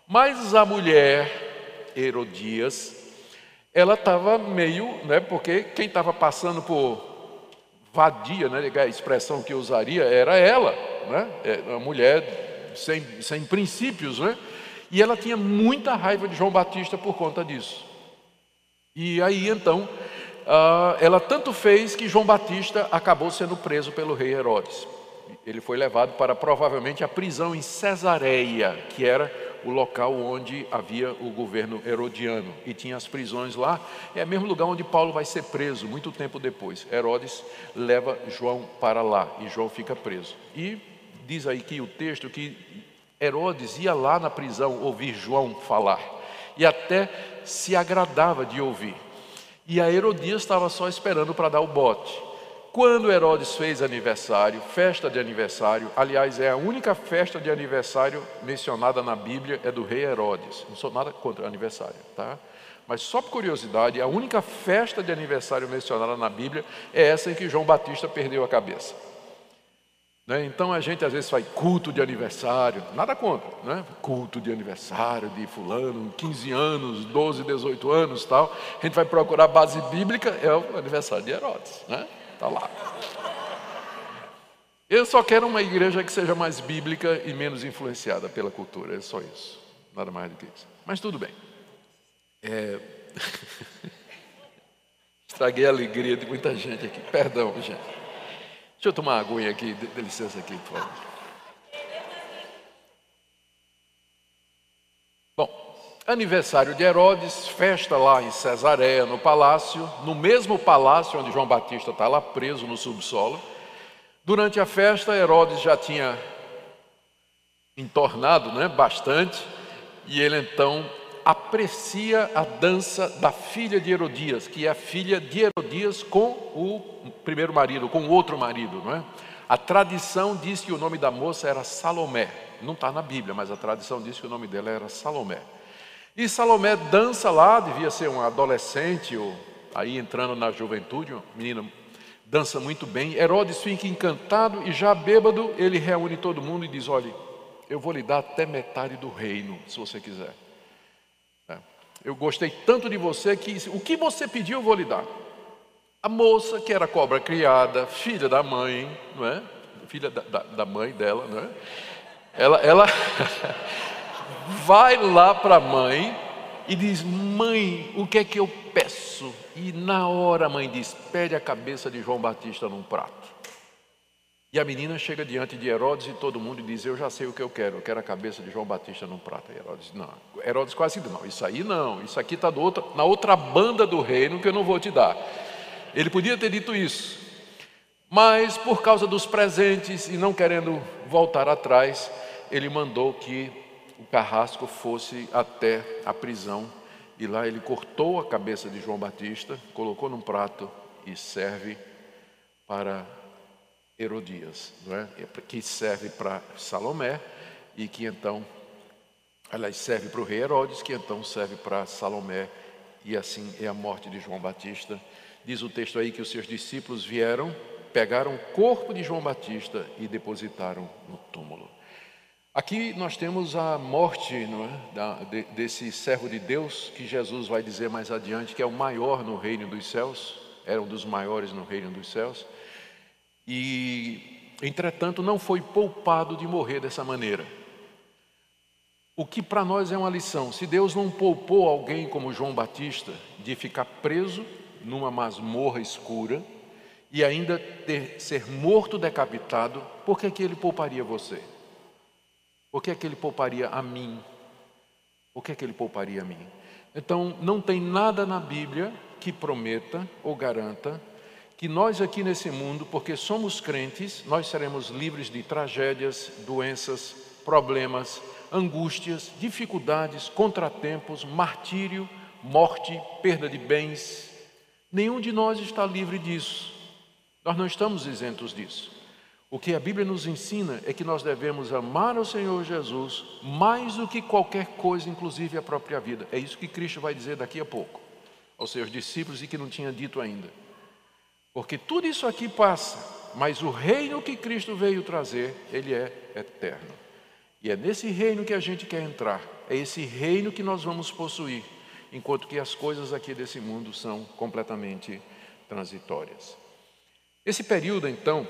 Mas a mulher, Herodias, ela estava meio, né, porque quem estava passando por vadia, né, a expressão que eu usaria era ela, né, é, uma mulher sem, sem princípios, né, e ela tinha muita raiva de João Batista por conta disso. E aí então, uh, ela tanto fez que João Batista acabou sendo preso pelo rei Herodes. Ele foi levado para provavelmente a prisão em Cesareia, que era o local onde havia o governo herodiano e tinha as prisões lá. É o mesmo lugar onde Paulo vai ser preso muito tempo depois. Herodes leva João para lá e João fica preso. E diz aí que o texto que Herodes ia lá na prisão ouvir João falar e até se agradava de ouvir. E a Herodias estava só esperando para dar o bote. Quando Herodes fez aniversário, festa de aniversário, aliás, é a única festa de aniversário mencionada na Bíblia, é do rei Herodes. Não sou nada contra aniversário, tá? Mas só por curiosidade, a única festa de aniversário mencionada na Bíblia é essa em que João Batista perdeu a cabeça. Né? Então a gente às vezes faz culto de aniversário, nada contra, né? culto de aniversário de fulano, 15 anos, 12, 18 anos tal. A gente vai procurar base bíblica, é o aniversário de Herodes. Né? Está lá. Eu só quero uma igreja que seja mais bíblica e menos influenciada pela cultura. É só isso. Nada mais do que isso. Mas tudo bem. É... Estraguei a alegria de muita gente aqui. Perdão, gente. Deixa eu tomar uma aguinha aqui. Dê licença aqui, por favor. Aniversário de Herodes, festa lá em Cesareia, no palácio, no mesmo palácio onde João Batista está lá preso no subsolo. Durante a festa, Herodes já tinha entornado né, bastante, e ele então aprecia a dança da filha de Herodias, que é a filha de Herodias com o primeiro marido, com o outro marido, não é? A tradição diz que o nome da moça era Salomé. Não está na Bíblia, mas a tradição diz que o nome dela era Salomé. E Salomé dança lá, devia ser um adolescente, ou aí entrando na juventude, uma menina dança muito bem. Herodes fica encantado e já bêbado, ele reúne todo mundo e diz: Olha, eu vou lhe dar até metade do reino, se você quiser. É. Eu gostei tanto de você que o que você pediu eu vou lhe dar. A moça, que era cobra criada, filha da mãe, não é? Filha da, da, da mãe dela, não é? Ela, ela vai lá para a mãe e diz: Mãe, o que é que eu peço? E na hora a mãe diz: Pede a cabeça de João Batista num prato. E a menina chega diante de Herodes e todo mundo diz: Eu já sei o que eu quero, eu quero a cabeça de João Batista num prato. E Herodes, não. Herodes quase diz: Não, isso aí não, isso aqui está na outra banda do reino que eu não vou te dar. Ele podia ter dito isso, mas por causa dos presentes e não querendo voltar atrás, ele mandou que o carrasco fosse até a prisão e lá ele cortou a cabeça de João Batista, colocou num prato e serve para Herodias, não é? que serve para Salomé e que então, aliás, serve para o rei Herodes, que então serve para Salomé e assim é a morte de João Batista. Diz o texto aí que os seus discípulos vieram, pegaram o corpo de João Batista e depositaram no túmulo. Aqui nós temos a morte é, da, de, desse servo de Deus, que Jesus vai dizer mais adiante que é o maior no reino dos céus, era um dos maiores no reino dos céus, e entretanto não foi poupado de morrer dessa maneira. O que para nós é uma lição: se Deus não poupou alguém como João Batista de ficar preso numa masmorra escura e ainda ter, ser morto decapitado, por que, que ele pouparia você? O que é que ele pouparia a mim? O que é que ele pouparia a mim? Então, não tem nada na Bíblia que prometa ou garanta que nós aqui nesse mundo, porque somos crentes, nós seremos livres de tragédias, doenças, problemas, angústias, dificuldades, contratempos, martírio, morte, perda de bens. Nenhum de nós está livre disso. Nós não estamos isentos disso. O que a Bíblia nos ensina é que nós devemos amar o Senhor Jesus mais do que qualquer coisa, inclusive a própria vida. É isso que Cristo vai dizer daqui a pouco aos seus discípulos e que não tinha dito ainda. Porque tudo isso aqui passa, mas o reino que Cristo veio trazer, ele é eterno. E é nesse reino que a gente quer entrar, é esse reino que nós vamos possuir, enquanto que as coisas aqui desse mundo são completamente transitórias. Esse período, então,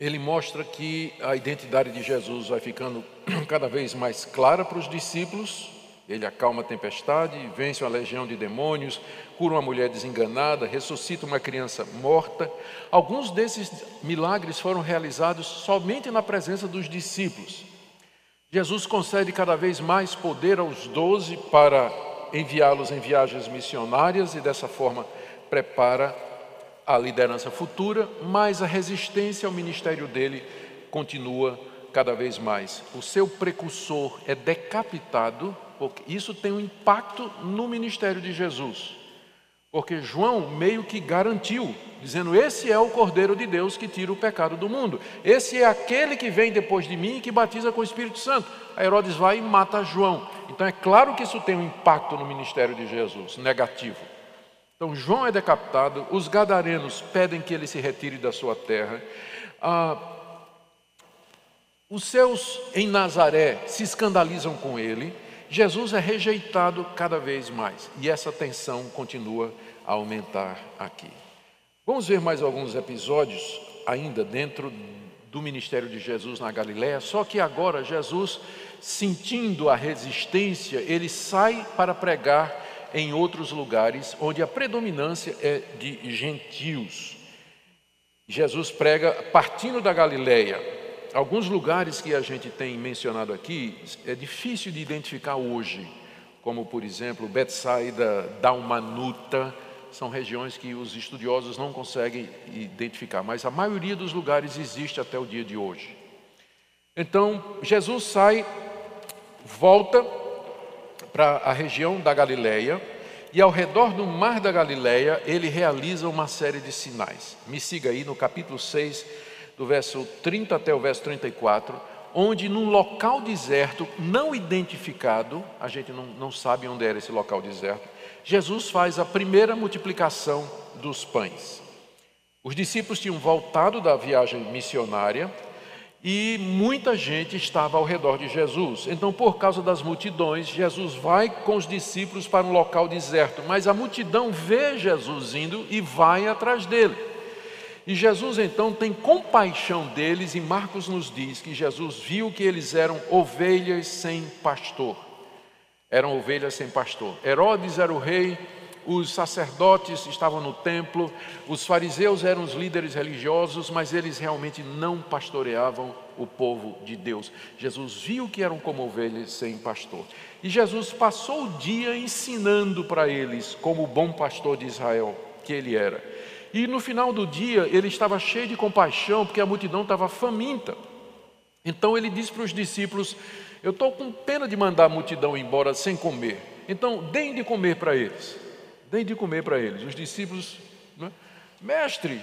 ele mostra que a identidade de Jesus vai ficando cada vez mais clara para os discípulos. Ele acalma a tempestade, vence uma legião de demônios, cura uma mulher desenganada, ressuscita uma criança morta. Alguns desses milagres foram realizados somente na presença dos discípulos. Jesus concede cada vez mais poder aos doze para enviá-los em viagens missionárias e dessa forma prepara a liderança futura, mas a resistência ao ministério dele continua cada vez mais. O seu precursor é decapitado, porque isso tem um impacto no ministério de Jesus. Porque João meio que garantiu, dizendo: Esse é o Cordeiro de Deus que tira o pecado do mundo. Esse é aquele que vem depois de mim e que batiza com o Espírito Santo. A Herodes vai e mata João. Então é claro que isso tem um impacto no ministério de Jesus, negativo. Então João é decapitado, os gadarenos pedem que ele se retire da sua terra. Ah, os seus em Nazaré se escandalizam com ele. Jesus é rejeitado cada vez mais e essa tensão continua a aumentar aqui. Vamos ver mais alguns episódios ainda dentro do ministério de Jesus na Galiléia, só que agora Jesus, sentindo a resistência, ele sai para pregar em outros lugares onde a predominância é de gentios. Jesus prega partindo da Galileia. Alguns lugares que a gente tem mencionado aqui é difícil de identificar hoje, como por exemplo Betsaida, Dalmanuta, são regiões que os estudiosos não conseguem identificar, mas a maioria dos lugares existe até o dia de hoje. Então, Jesus sai, volta para a região da Galileia e ao redor do mar da Galileia ele realiza uma série de sinais. Me siga aí no capítulo 6, do verso 30 até o verso 34, onde num local deserto, não identificado, a gente não, não sabe onde era esse local deserto, Jesus faz a primeira multiplicação dos pães. Os discípulos tinham voltado da viagem missionária e muita gente estava ao redor de Jesus. Então, por causa das multidões, Jesus vai com os discípulos para um local deserto, mas a multidão vê Jesus indo e vai atrás dele. E Jesus então tem compaixão deles, e Marcos nos diz que Jesus viu que eles eram ovelhas sem pastor. Eram ovelhas sem pastor. Herodes era o rei, os sacerdotes estavam no templo, os fariseus eram os líderes religiosos, mas eles realmente não pastoreavam o povo de Deus. Jesus viu que eram como ovelhas sem pastor. E Jesus passou o dia ensinando para eles, como o bom pastor de Israel que ele era. E no final do dia, ele estava cheio de compaixão, porque a multidão estava faminta. Então ele disse para os discípulos: Eu estou com pena de mandar a multidão embora sem comer. Então, deem de comer para eles deem de comer para eles. Os discípulos, né? mestre,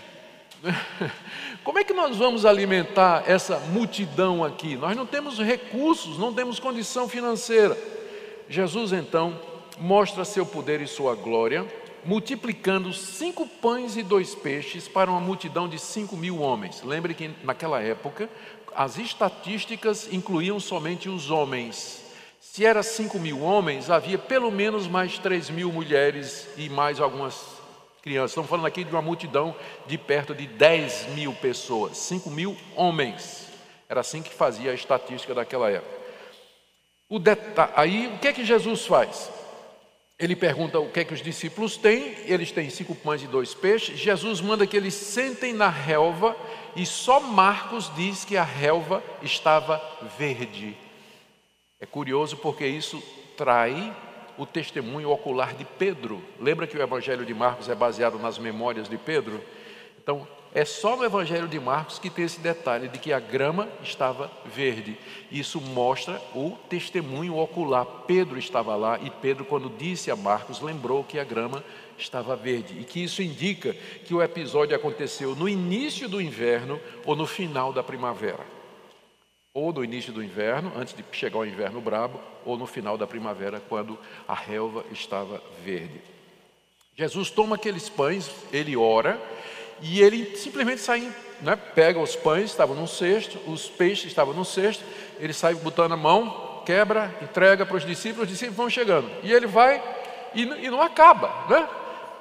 como é que nós vamos alimentar essa multidão aqui? Nós não temos recursos, não temos condição financeira. Jesus então mostra seu poder e sua glória, multiplicando cinco pães e dois peixes para uma multidão de cinco mil homens. Lembre que naquela época as estatísticas incluíam somente os homens. Se era 5 mil homens, havia pelo menos mais 3 mil mulheres e mais algumas crianças. Estamos falando aqui de uma multidão de perto de 10 mil pessoas, 5 mil homens. Era assim que fazia a estatística daquela época. O Aí, o que é que Jesus faz? Ele pergunta o que é que os discípulos têm, eles têm cinco pães e dois peixes. Jesus manda que eles sentem na relva, e só Marcos diz que a relva estava verde. É curioso porque isso trai o testemunho ocular de Pedro. Lembra que o Evangelho de Marcos é baseado nas memórias de Pedro? Então, É só no Evangelho de Marcos que tem esse detalhe de que a grama estava verde. Isso mostra o testemunho ocular. Pedro estava lá e Pedro, quando disse a Marcos, lembrou que a grama estava verde. E que isso indica que o episódio aconteceu no início do inverno ou no final da primavera. Ou no início do inverno, antes de chegar o inverno brabo, ou no final da primavera, quando a relva estava verde. Jesus toma aqueles pães, ele ora e ele simplesmente sai, né, pega os pães, estavam num cesto, os peixes estavam num cesto, ele sai botando a mão, quebra, entrega para os discípulos, os discípulos vão chegando. E ele vai e, e não acaba, né?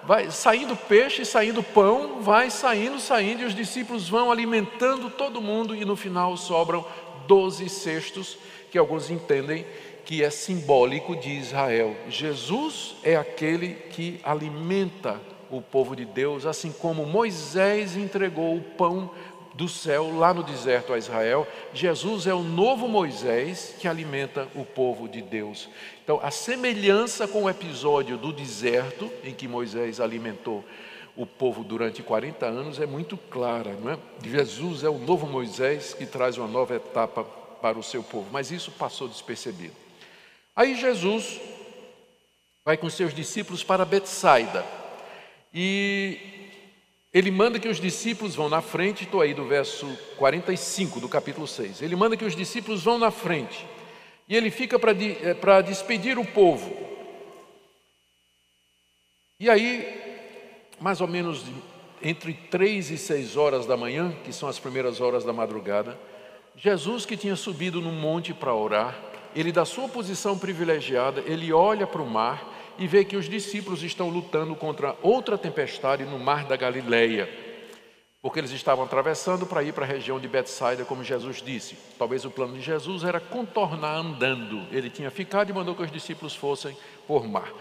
Vai saindo peixe, saindo pão, vai saindo, saindo, e os discípulos vão alimentando todo mundo, e no final sobram doze cestos, que alguns entendem que é simbólico de Israel. Jesus é aquele que alimenta o povo de Deus, assim como Moisés entregou o pão do céu lá no deserto a Israel, Jesus é o novo Moisés que alimenta o povo de Deus. Então, a semelhança com o episódio do deserto, em que Moisés alimentou o povo durante 40 anos, é muito clara, não é? Jesus é o novo Moisés que traz uma nova etapa para o seu povo, mas isso passou despercebido. Aí Jesus vai com seus discípulos para Betsaida. E ele manda que os discípulos vão na frente, estou aí do verso 45 do capítulo 6. Ele manda que os discípulos vão na frente. E ele fica para eh, despedir o povo. E aí, mais ou menos entre três e seis horas da manhã, que são as primeiras horas da madrugada, Jesus que tinha subido no monte para orar, ele da sua posição privilegiada, ele olha para o mar e vê que os discípulos estão lutando contra outra tempestade no mar da Galileia, porque eles estavam atravessando para ir para a região de Betsaida, como Jesus disse. Talvez o plano de Jesus era contornar andando. Ele tinha ficado e mandou que os discípulos fossem por mar.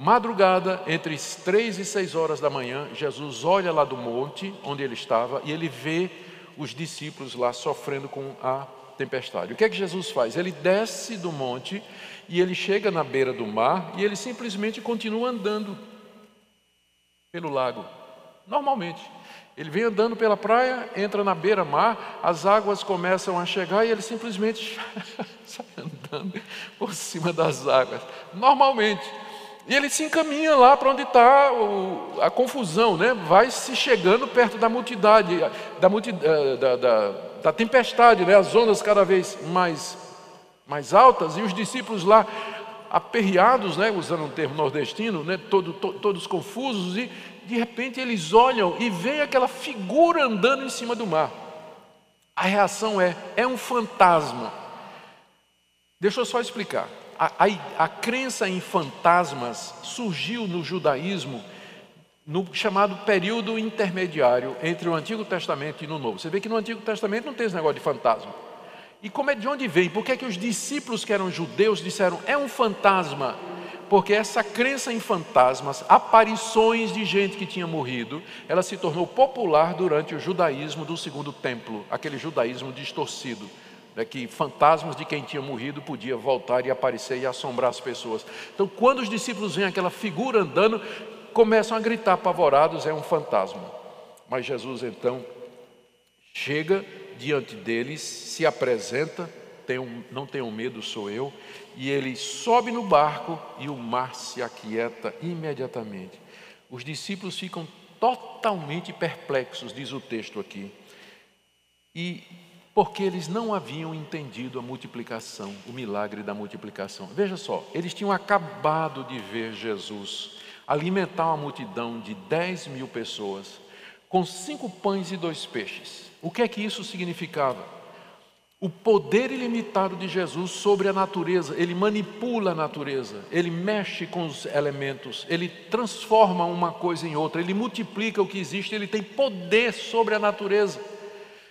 Madrugada, entre três e seis horas da manhã, Jesus olha lá do monte onde ele estava e ele vê os discípulos lá sofrendo com a tempestade. O que é que Jesus faz? Ele desce do monte e ele chega na beira do mar e ele simplesmente continua andando pelo lago, normalmente. Ele vem andando pela praia, entra na beira-mar, as águas começam a chegar e ele simplesmente sai andando por cima das águas, normalmente. E ele se encaminha lá para onde está a confusão, né? vai se chegando perto da multidade, da, multidão, da, da, da tempestade, né? as ondas cada vez mais mais altas, e os discípulos lá aperreados, né, usando um termo nordestino, né, todo, to, todos confusos, e de repente eles olham e veem aquela figura andando em cima do mar. A reação é: é um fantasma. Deixa eu só explicar. A, a, a crença em fantasmas surgiu no judaísmo no chamado período intermediário entre o Antigo Testamento e no Novo. Você vê que no Antigo Testamento não tem esse negócio de fantasma. E como é de onde vem? Por que, é que os discípulos que eram judeus disseram é um fantasma? Porque essa crença em fantasmas, aparições de gente que tinha morrido, ela se tornou popular durante o judaísmo do segundo templo, aquele judaísmo distorcido, né, que fantasmas de quem tinha morrido podia voltar e aparecer e assombrar as pessoas. Então, quando os discípulos veem aquela figura andando, começam a gritar apavorados: é um fantasma. Mas Jesus então chega diante deles, se apresenta, tenham, não tenham medo, sou eu, e ele sobe no barco e o mar se aquieta imediatamente. Os discípulos ficam totalmente perplexos, diz o texto aqui. E porque eles não haviam entendido a multiplicação, o milagre da multiplicação. Veja só, eles tinham acabado de ver Jesus alimentar uma multidão de 10 mil pessoas com cinco pães e dois peixes. O que é que isso significava? O poder ilimitado de Jesus sobre a natureza, ele manipula a natureza, ele mexe com os elementos, ele transforma uma coisa em outra, ele multiplica o que existe, ele tem poder sobre a natureza.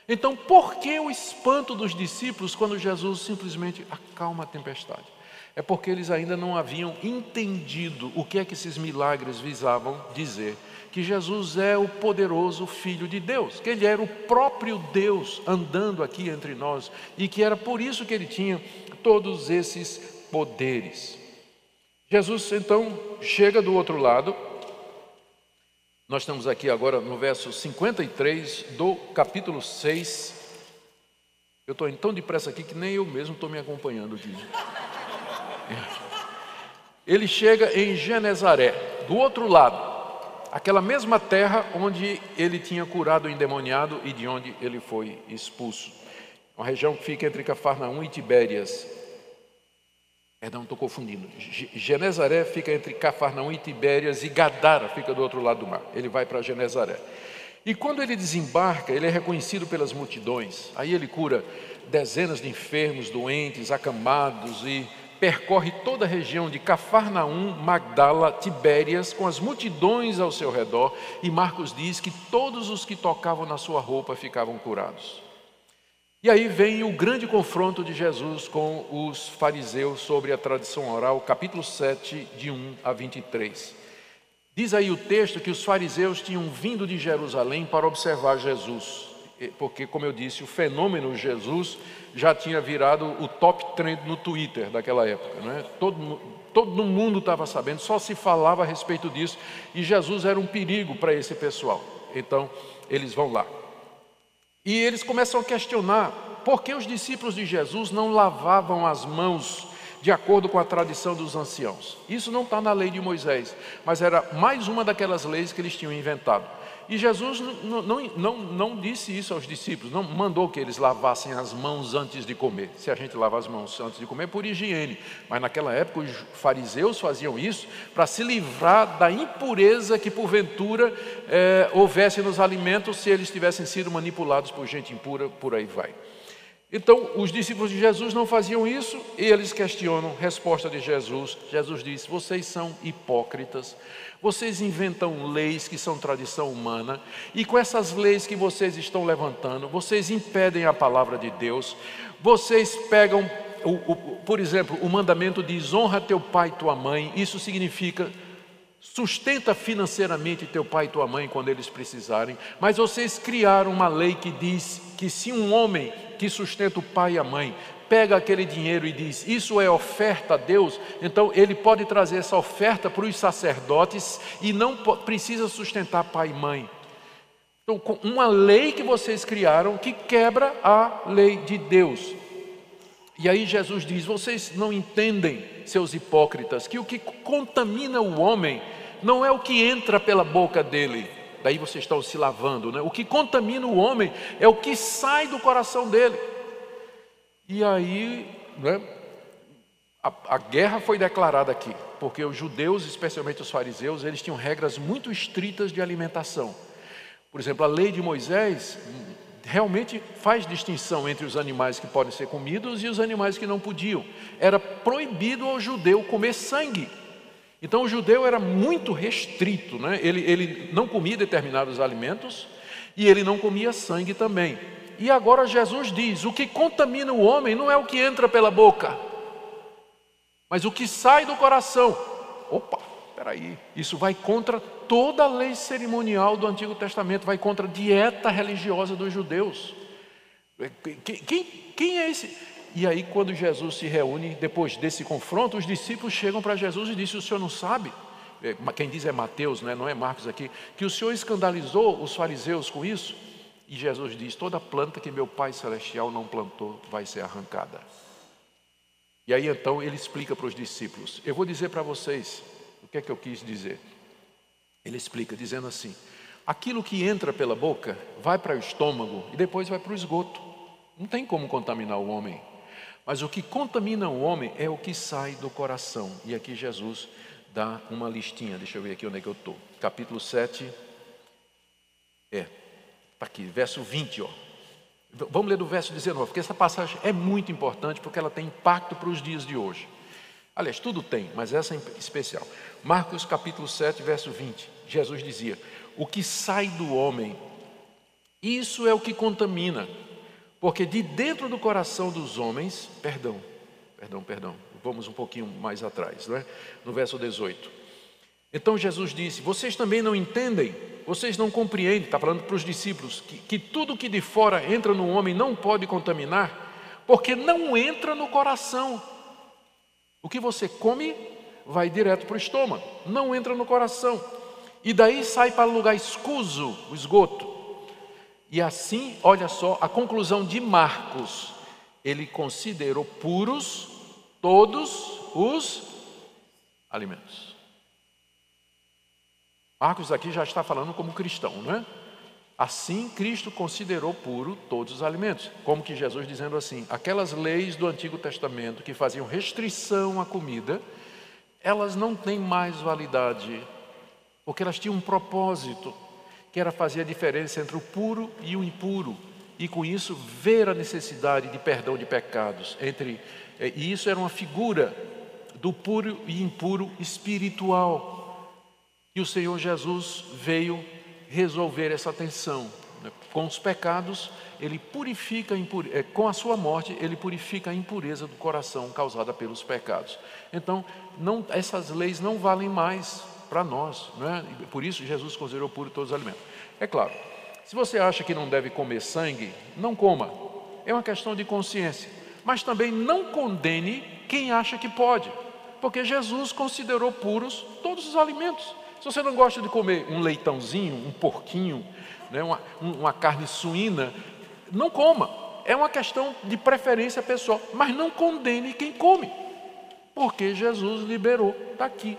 Então, por que o espanto dos discípulos quando Jesus simplesmente acalma a tempestade? É porque eles ainda não haviam entendido o que é que esses milagres visavam dizer que Jesus é o poderoso Filho de Deus, que ele era o próprio Deus andando aqui entre nós e que era por isso que ele tinha todos esses poderes. Jesus então chega do outro lado Nós estamos aqui agora no verso 53 do capítulo 6. Eu estou tão depressa aqui que nem eu mesmo estou me acompanhando aqui. Ele chega em Genezaré, do outro lado, aquela mesma terra onde ele tinha curado o endemoniado e de onde ele foi expulso. Uma região que fica entre Cafarnaum e Tibérias. Perdão, estou confundindo. Genezaré fica entre Cafarnaum e Tibérias e Gadara fica do outro lado do mar. Ele vai para Genezaré. E quando ele desembarca, ele é reconhecido pelas multidões. Aí ele cura dezenas de enfermos, doentes, acamados e percorre toda a região de Cafarnaum, Magdala, Tibérias, com as multidões ao seu redor. E Marcos diz que todos os que tocavam na sua roupa ficavam curados. E aí vem o grande confronto de Jesus com os fariseus sobre a tradição oral, capítulo 7, de 1 a 23. Diz aí o texto que os fariseus tinham vindo de Jerusalém para observar Jesus, porque, como eu disse, o fenômeno Jesus já tinha virado o top trend no Twitter daquela época. Não é? todo, todo mundo estava sabendo, só se falava a respeito disso, e Jesus era um perigo para esse pessoal. Então, eles vão lá. E eles começam a questionar por que os discípulos de Jesus não lavavam as mãos de acordo com a tradição dos anciãos. Isso não está na lei de Moisés, mas era mais uma daquelas leis que eles tinham inventado. E Jesus não, não, não, não disse isso aos discípulos, não mandou que eles lavassem as mãos antes de comer. Se a gente lava as mãos antes de comer, é por higiene. Mas naquela época os fariseus faziam isso para se livrar da impureza que porventura é, houvesse nos alimentos se eles tivessem sido manipulados por gente impura, por aí vai. Então, os discípulos de Jesus não faziam isso e eles questionam resposta de Jesus. Jesus disse: Vocês são hipócritas, vocês inventam leis que são tradição humana, e com essas leis que vocês estão levantando, vocês impedem a palavra de Deus, vocês pegam, o, o, por exemplo, o mandamento diz: honra teu pai e tua mãe, isso significa Sustenta financeiramente teu pai e tua mãe quando eles precisarem, mas vocês criaram uma lei que diz que se um homem que sustenta o pai e a mãe pega aquele dinheiro e diz: Isso é oferta a Deus, então ele pode trazer essa oferta para os sacerdotes e não precisa sustentar pai e mãe. Então, uma lei que vocês criaram que quebra a lei de Deus. E aí Jesus diz: Vocês não entendem, seus hipócritas, que o que contamina o homem não é o que entra pela boca dele, daí vocês estão se lavando, né? O que contamina o homem é o que sai do coração dele. E aí, né, a, a, guerra foi declarada aqui, porque os judeus, especialmente os fariseus, eles tinham regras muito estritas de alimentação. Por exemplo, a lei de Moisés realmente faz distinção entre os animais que podem ser comidos e os animais que não podiam. Era proibido ao judeu comer sangue. Então o judeu era muito restrito, né? ele, ele não comia determinados alimentos e ele não comia sangue também. E agora Jesus diz: o que contamina o homem não é o que entra pela boca, mas o que sai do coração. Opa, Peraí, isso vai contra toda a lei cerimonial do Antigo Testamento, vai contra a dieta religiosa dos judeus. Quem, quem, quem é esse? E aí, quando Jesus se reúne, depois desse confronto, os discípulos chegam para Jesus e dizem: O senhor não sabe? É, quem diz é Mateus, né? não é Marcos aqui, que o senhor escandalizou os fariseus com isso? E Jesus diz: Toda planta que meu Pai Celestial não plantou vai ser arrancada. E aí então ele explica para os discípulos: Eu vou dizer para vocês, o que é que eu quis dizer? Ele explica dizendo assim: aquilo que entra pela boca vai para o estômago e depois vai para o esgoto. Não tem como contaminar o homem. Mas o que contamina o homem é o que sai do coração. E aqui Jesus dá uma listinha. Deixa eu ver aqui onde é que eu estou. Capítulo 7. É, está aqui, verso 20, ó. Vamos ler do verso 19, porque essa passagem é muito importante porque ela tem impacto para os dias de hoje. Aliás, tudo tem, mas essa é especial. Marcos capítulo 7, verso 20. Jesus dizia: O que sai do homem, isso é o que contamina, porque de dentro do coração dos homens, perdão, perdão, perdão, vamos um pouquinho mais atrás, não é? no verso 18. Então Jesus disse: Vocês também não entendem, vocês não compreendem, está falando para os discípulos, que, que tudo que de fora entra no homem não pode contaminar, porque não entra no coração o que você come vai direto para o estômago, não entra no coração. e daí sai para o lugar escuso, o esgoto. E assim, olha só, a conclusão de Marcos, ele considerou puros todos os alimentos. Marcos aqui já está falando como cristão, não é? Assim, Cristo considerou puro todos os alimentos, como que Jesus dizendo assim: aquelas leis do Antigo Testamento que faziam restrição à comida, elas não têm mais validade, porque elas tinham um propósito, que era fazer a diferença entre o puro e o impuro, e com isso ver a necessidade de perdão de pecados entre eh, e isso era uma figura do puro e impuro espiritual. E o Senhor Jesus veio resolver essa tensão. Né? Com os pecados, ele purifica, é, com a sua morte, ele purifica a impureza do coração causada pelos pecados. Então, não, essas leis não valem mais para nós, não é? por isso Jesus considerou puro todos os alimentos. É claro, se você acha que não deve comer sangue, não coma, é uma questão de consciência, mas também não condene quem acha que pode, porque Jesus considerou puros todos os alimentos. Se você não gosta de comer um leitãozinho, um porquinho, né, uma, uma carne suína, não coma. É uma questão de preferência pessoal, mas não condene quem come, porque Jesus liberou daqui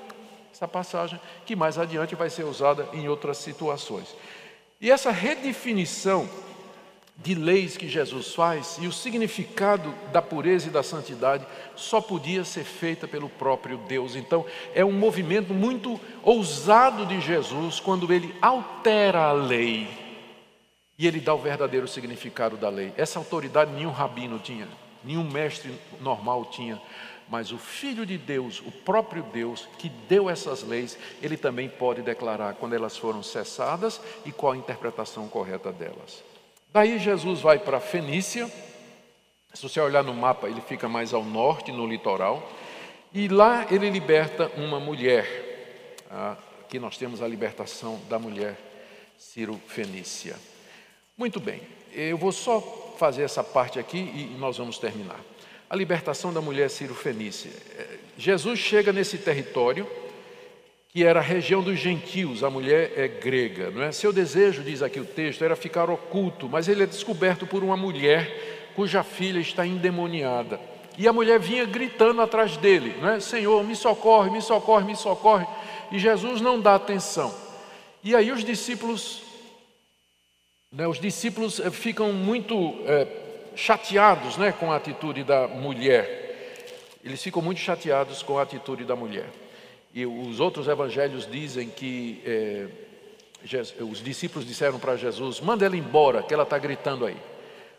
essa passagem que mais adiante vai ser usada em outras situações. E essa redefinição de leis que Jesus faz e o significado da pureza e da santidade só podia ser feita pelo próprio Deus. Então, é um movimento muito ousado de Jesus quando ele altera a lei e ele dá o verdadeiro significado da lei. Essa autoridade nenhum rabino tinha, nenhum mestre normal tinha, mas o Filho de Deus, o próprio Deus que deu essas leis, ele também pode declarar quando elas foram cessadas e qual a interpretação correta delas. Daí Jesus vai para Fenícia. Se você olhar no mapa, ele fica mais ao norte, no litoral. E lá ele liberta uma mulher. Aqui nós temos a libertação da mulher Ciro Fenícia. Muito bem, eu vou só fazer essa parte aqui e nós vamos terminar. A libertação da mulher Ciro Fenícia. É, Jesus chega nesse território que era a região dos gentios, a mulher é grega, não é? Seu desejo, diz aqui o texto, era ficar oculto, mas ele é descoberto por uma mulher cuja filha está endemoniada. E a mulher vinha gritando atrás dele, não é? Senhor, me socorre, me socorre, me socorre. E Jesus não dá atenção. E aí os discípulos, né, os discípulos eh, ficam muito é, chateados, né, com a atitude da mulher. Eles ficam muito chateados com a atitude da mulher. E os outros evangelhos dizem que é, os discípulos disseram para Jesus: manda ela embora, que ela está gritando aí.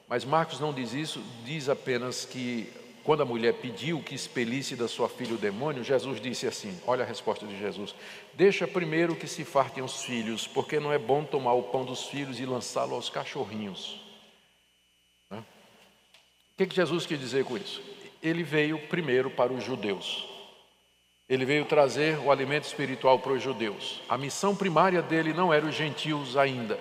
Mas Marcos não diz isso, diz apenas que quando a mulher pediu que expelisse da sua filha o demônio, Jesus disse assim: olha a resposta de Jesus: Deixa primeiro que se fartem os filhos, porque não é bom tomar o pão dos filhos e lançá-lo aos cachorrinhos. Que, que Jesus quis dizer com isso? Ele veio primeiro para os judeus. Ele veio trazer o alimento espiritual para os judeus. A missão primária dele não era os gentios ainda.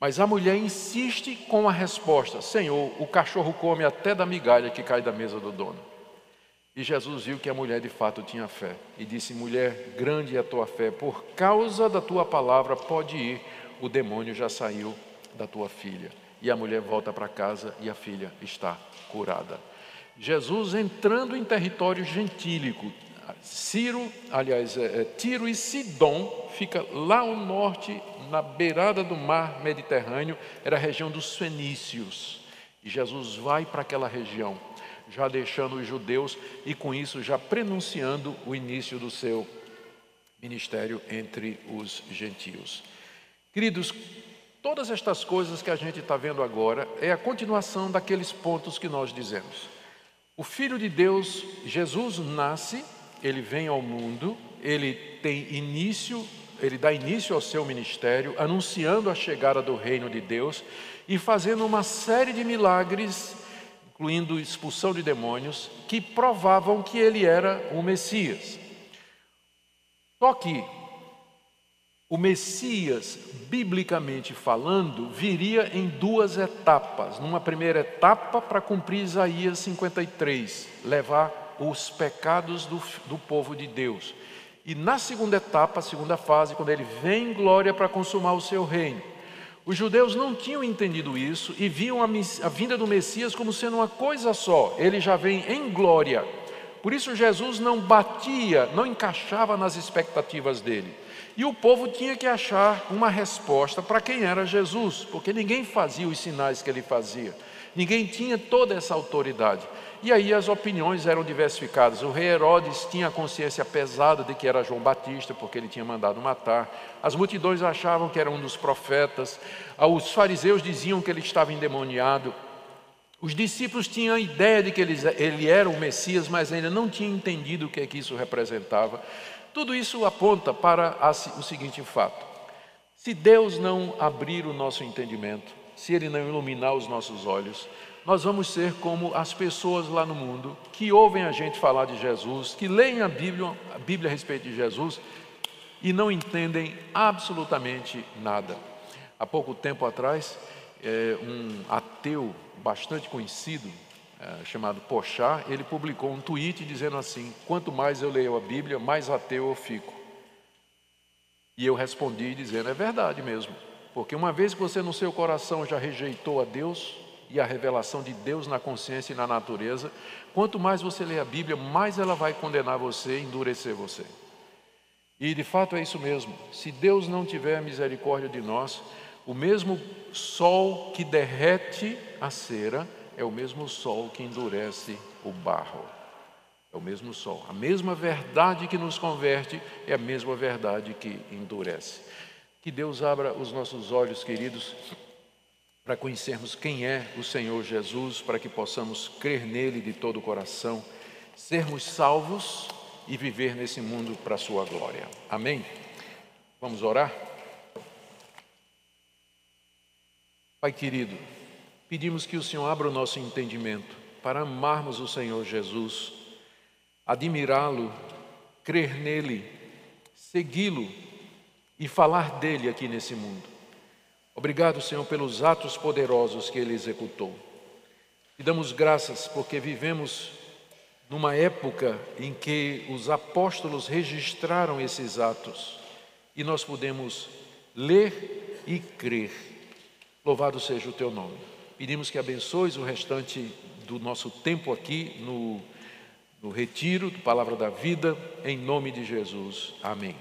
Mas a mulher insiste com a resposta: Senhor, o cachorro come até da migalha que cai da mesa do dono. E Jesus viu que a mulher de fato tinha fé e disse: Mulher, grande é a tua fé, por causa da tua palavra pode ir, o demônio já saiu da tua filha. E a mulher volta para casa e a filha está curada. Jesus entrando em território gentílico, Ciro, aliás, é, é, Tiro e Sidom fica lá ao norte, na beirada do mar Mediterrâneo, era a região dos fenícios. E Jesus vai para aquela região, já deixando os judeus e com isso já prenunciando o início do seu ministério entre os gentios. Queridos, todas estas coisas que a gente está vendo agora é a continuação daqueles pontos que nós dizemos. O Filho de Deus, Jesus, nasce ele vem ao mundo, ele tem início, ele dá início ao seu ministério, anunciando a chegada do reino de Deus e fazendo uma série de milagres, incluindo expulsão de demônios, que provavam que ele era o Messias. Só que o Messias, biblicamente falando, viria em duas etapas. Numa primeira etapa, para cumprir Isaías 53, levar os pecados do, do povo de Deus. E na segunda etapa, segunda fase, quando ele vem em glória para consumar o seu reino. Os judeus não tinham entendido isso e viam a, a vinda do Messias como sendo uma coisa só. Ele já vem em glória. Por isso Jesus não batia, não encaixava nas expectativas dele. E o povo tinha que achar uma resposta para quem era Jesus, porque ninguém fazia os sinais que ele fazia. Ninguém tinha toda essa autoridade. E aí as opiniões eram diversificadas. O rei Herodes tinha a consciência pesada de que era João Batista, porque ele tinha mandado matar. As multidões achavam que era um dos profetas. Os fariseus diziam que ele estava endemoniado. Os discípulos tinham a ideia de que ele, ele era o Messias, mas ainda não tinham entendido o que, é que isso representava. Tudo isso aponta para o seguinte fato: se Deus não abrir o nosso entendimento, se Ele não iluminar os nossos olhos, nós vamos ser como as pessoas lá no mundo que ouvem a gente falar de Jesus, que leem a Bíblia, a Bíblia a respeito de Jesus e não entendem absolutamente nada. Há pouco tempo atrás, é, um ateu bastante conhecido, chamado Pochá, ele publicou um tweet dizendo assim: Quanto mais eu leio a Bíblia, mais ateu eu fico. E eu respondi dizendo: É verdade mesmo, porque uma vez que você no seu coração já rejeitou a Deus, e a revelação de Deus na consciência e na natureza, quanto mais você lê a Bíblia, mais ela vai condenar você, endurecer você. E de fato é isso mesmo. Se Deus não tiver misericórdia de nós, o mesmo sol que derrete a cera é o mesmo sol que endurece o barro. É o mesmo sol. A mesma verdade que nos converte é a mesma verdade que endurece. Que Deus abra os nossos olhos, queridos, para conhecermos quem é o Senhor Jesus, para que possamos crer nele de todo o coração, sermos salvos e viver nesse mundo para a sua glória. Amém? Vamos orar? Pai querido, pedimos que o Senhor abra o nosso entendimento para amarmos o Senhor Jesus, admirá-lo, crer nele, segui-lo e falar dele aqui nesse mundo. Obrigado, Senhor, pelos atos poderosos que Ele executou. E damos graças porque vivemos numa época em que os apóstolos registraram esses atos e nós podemos ler e crer. Louvado seja o teu nome. Pedimos que abençoes o restante do nosso tempo aqui no, no retiro do Palavra da Vida, em nome de Jesus. Amém.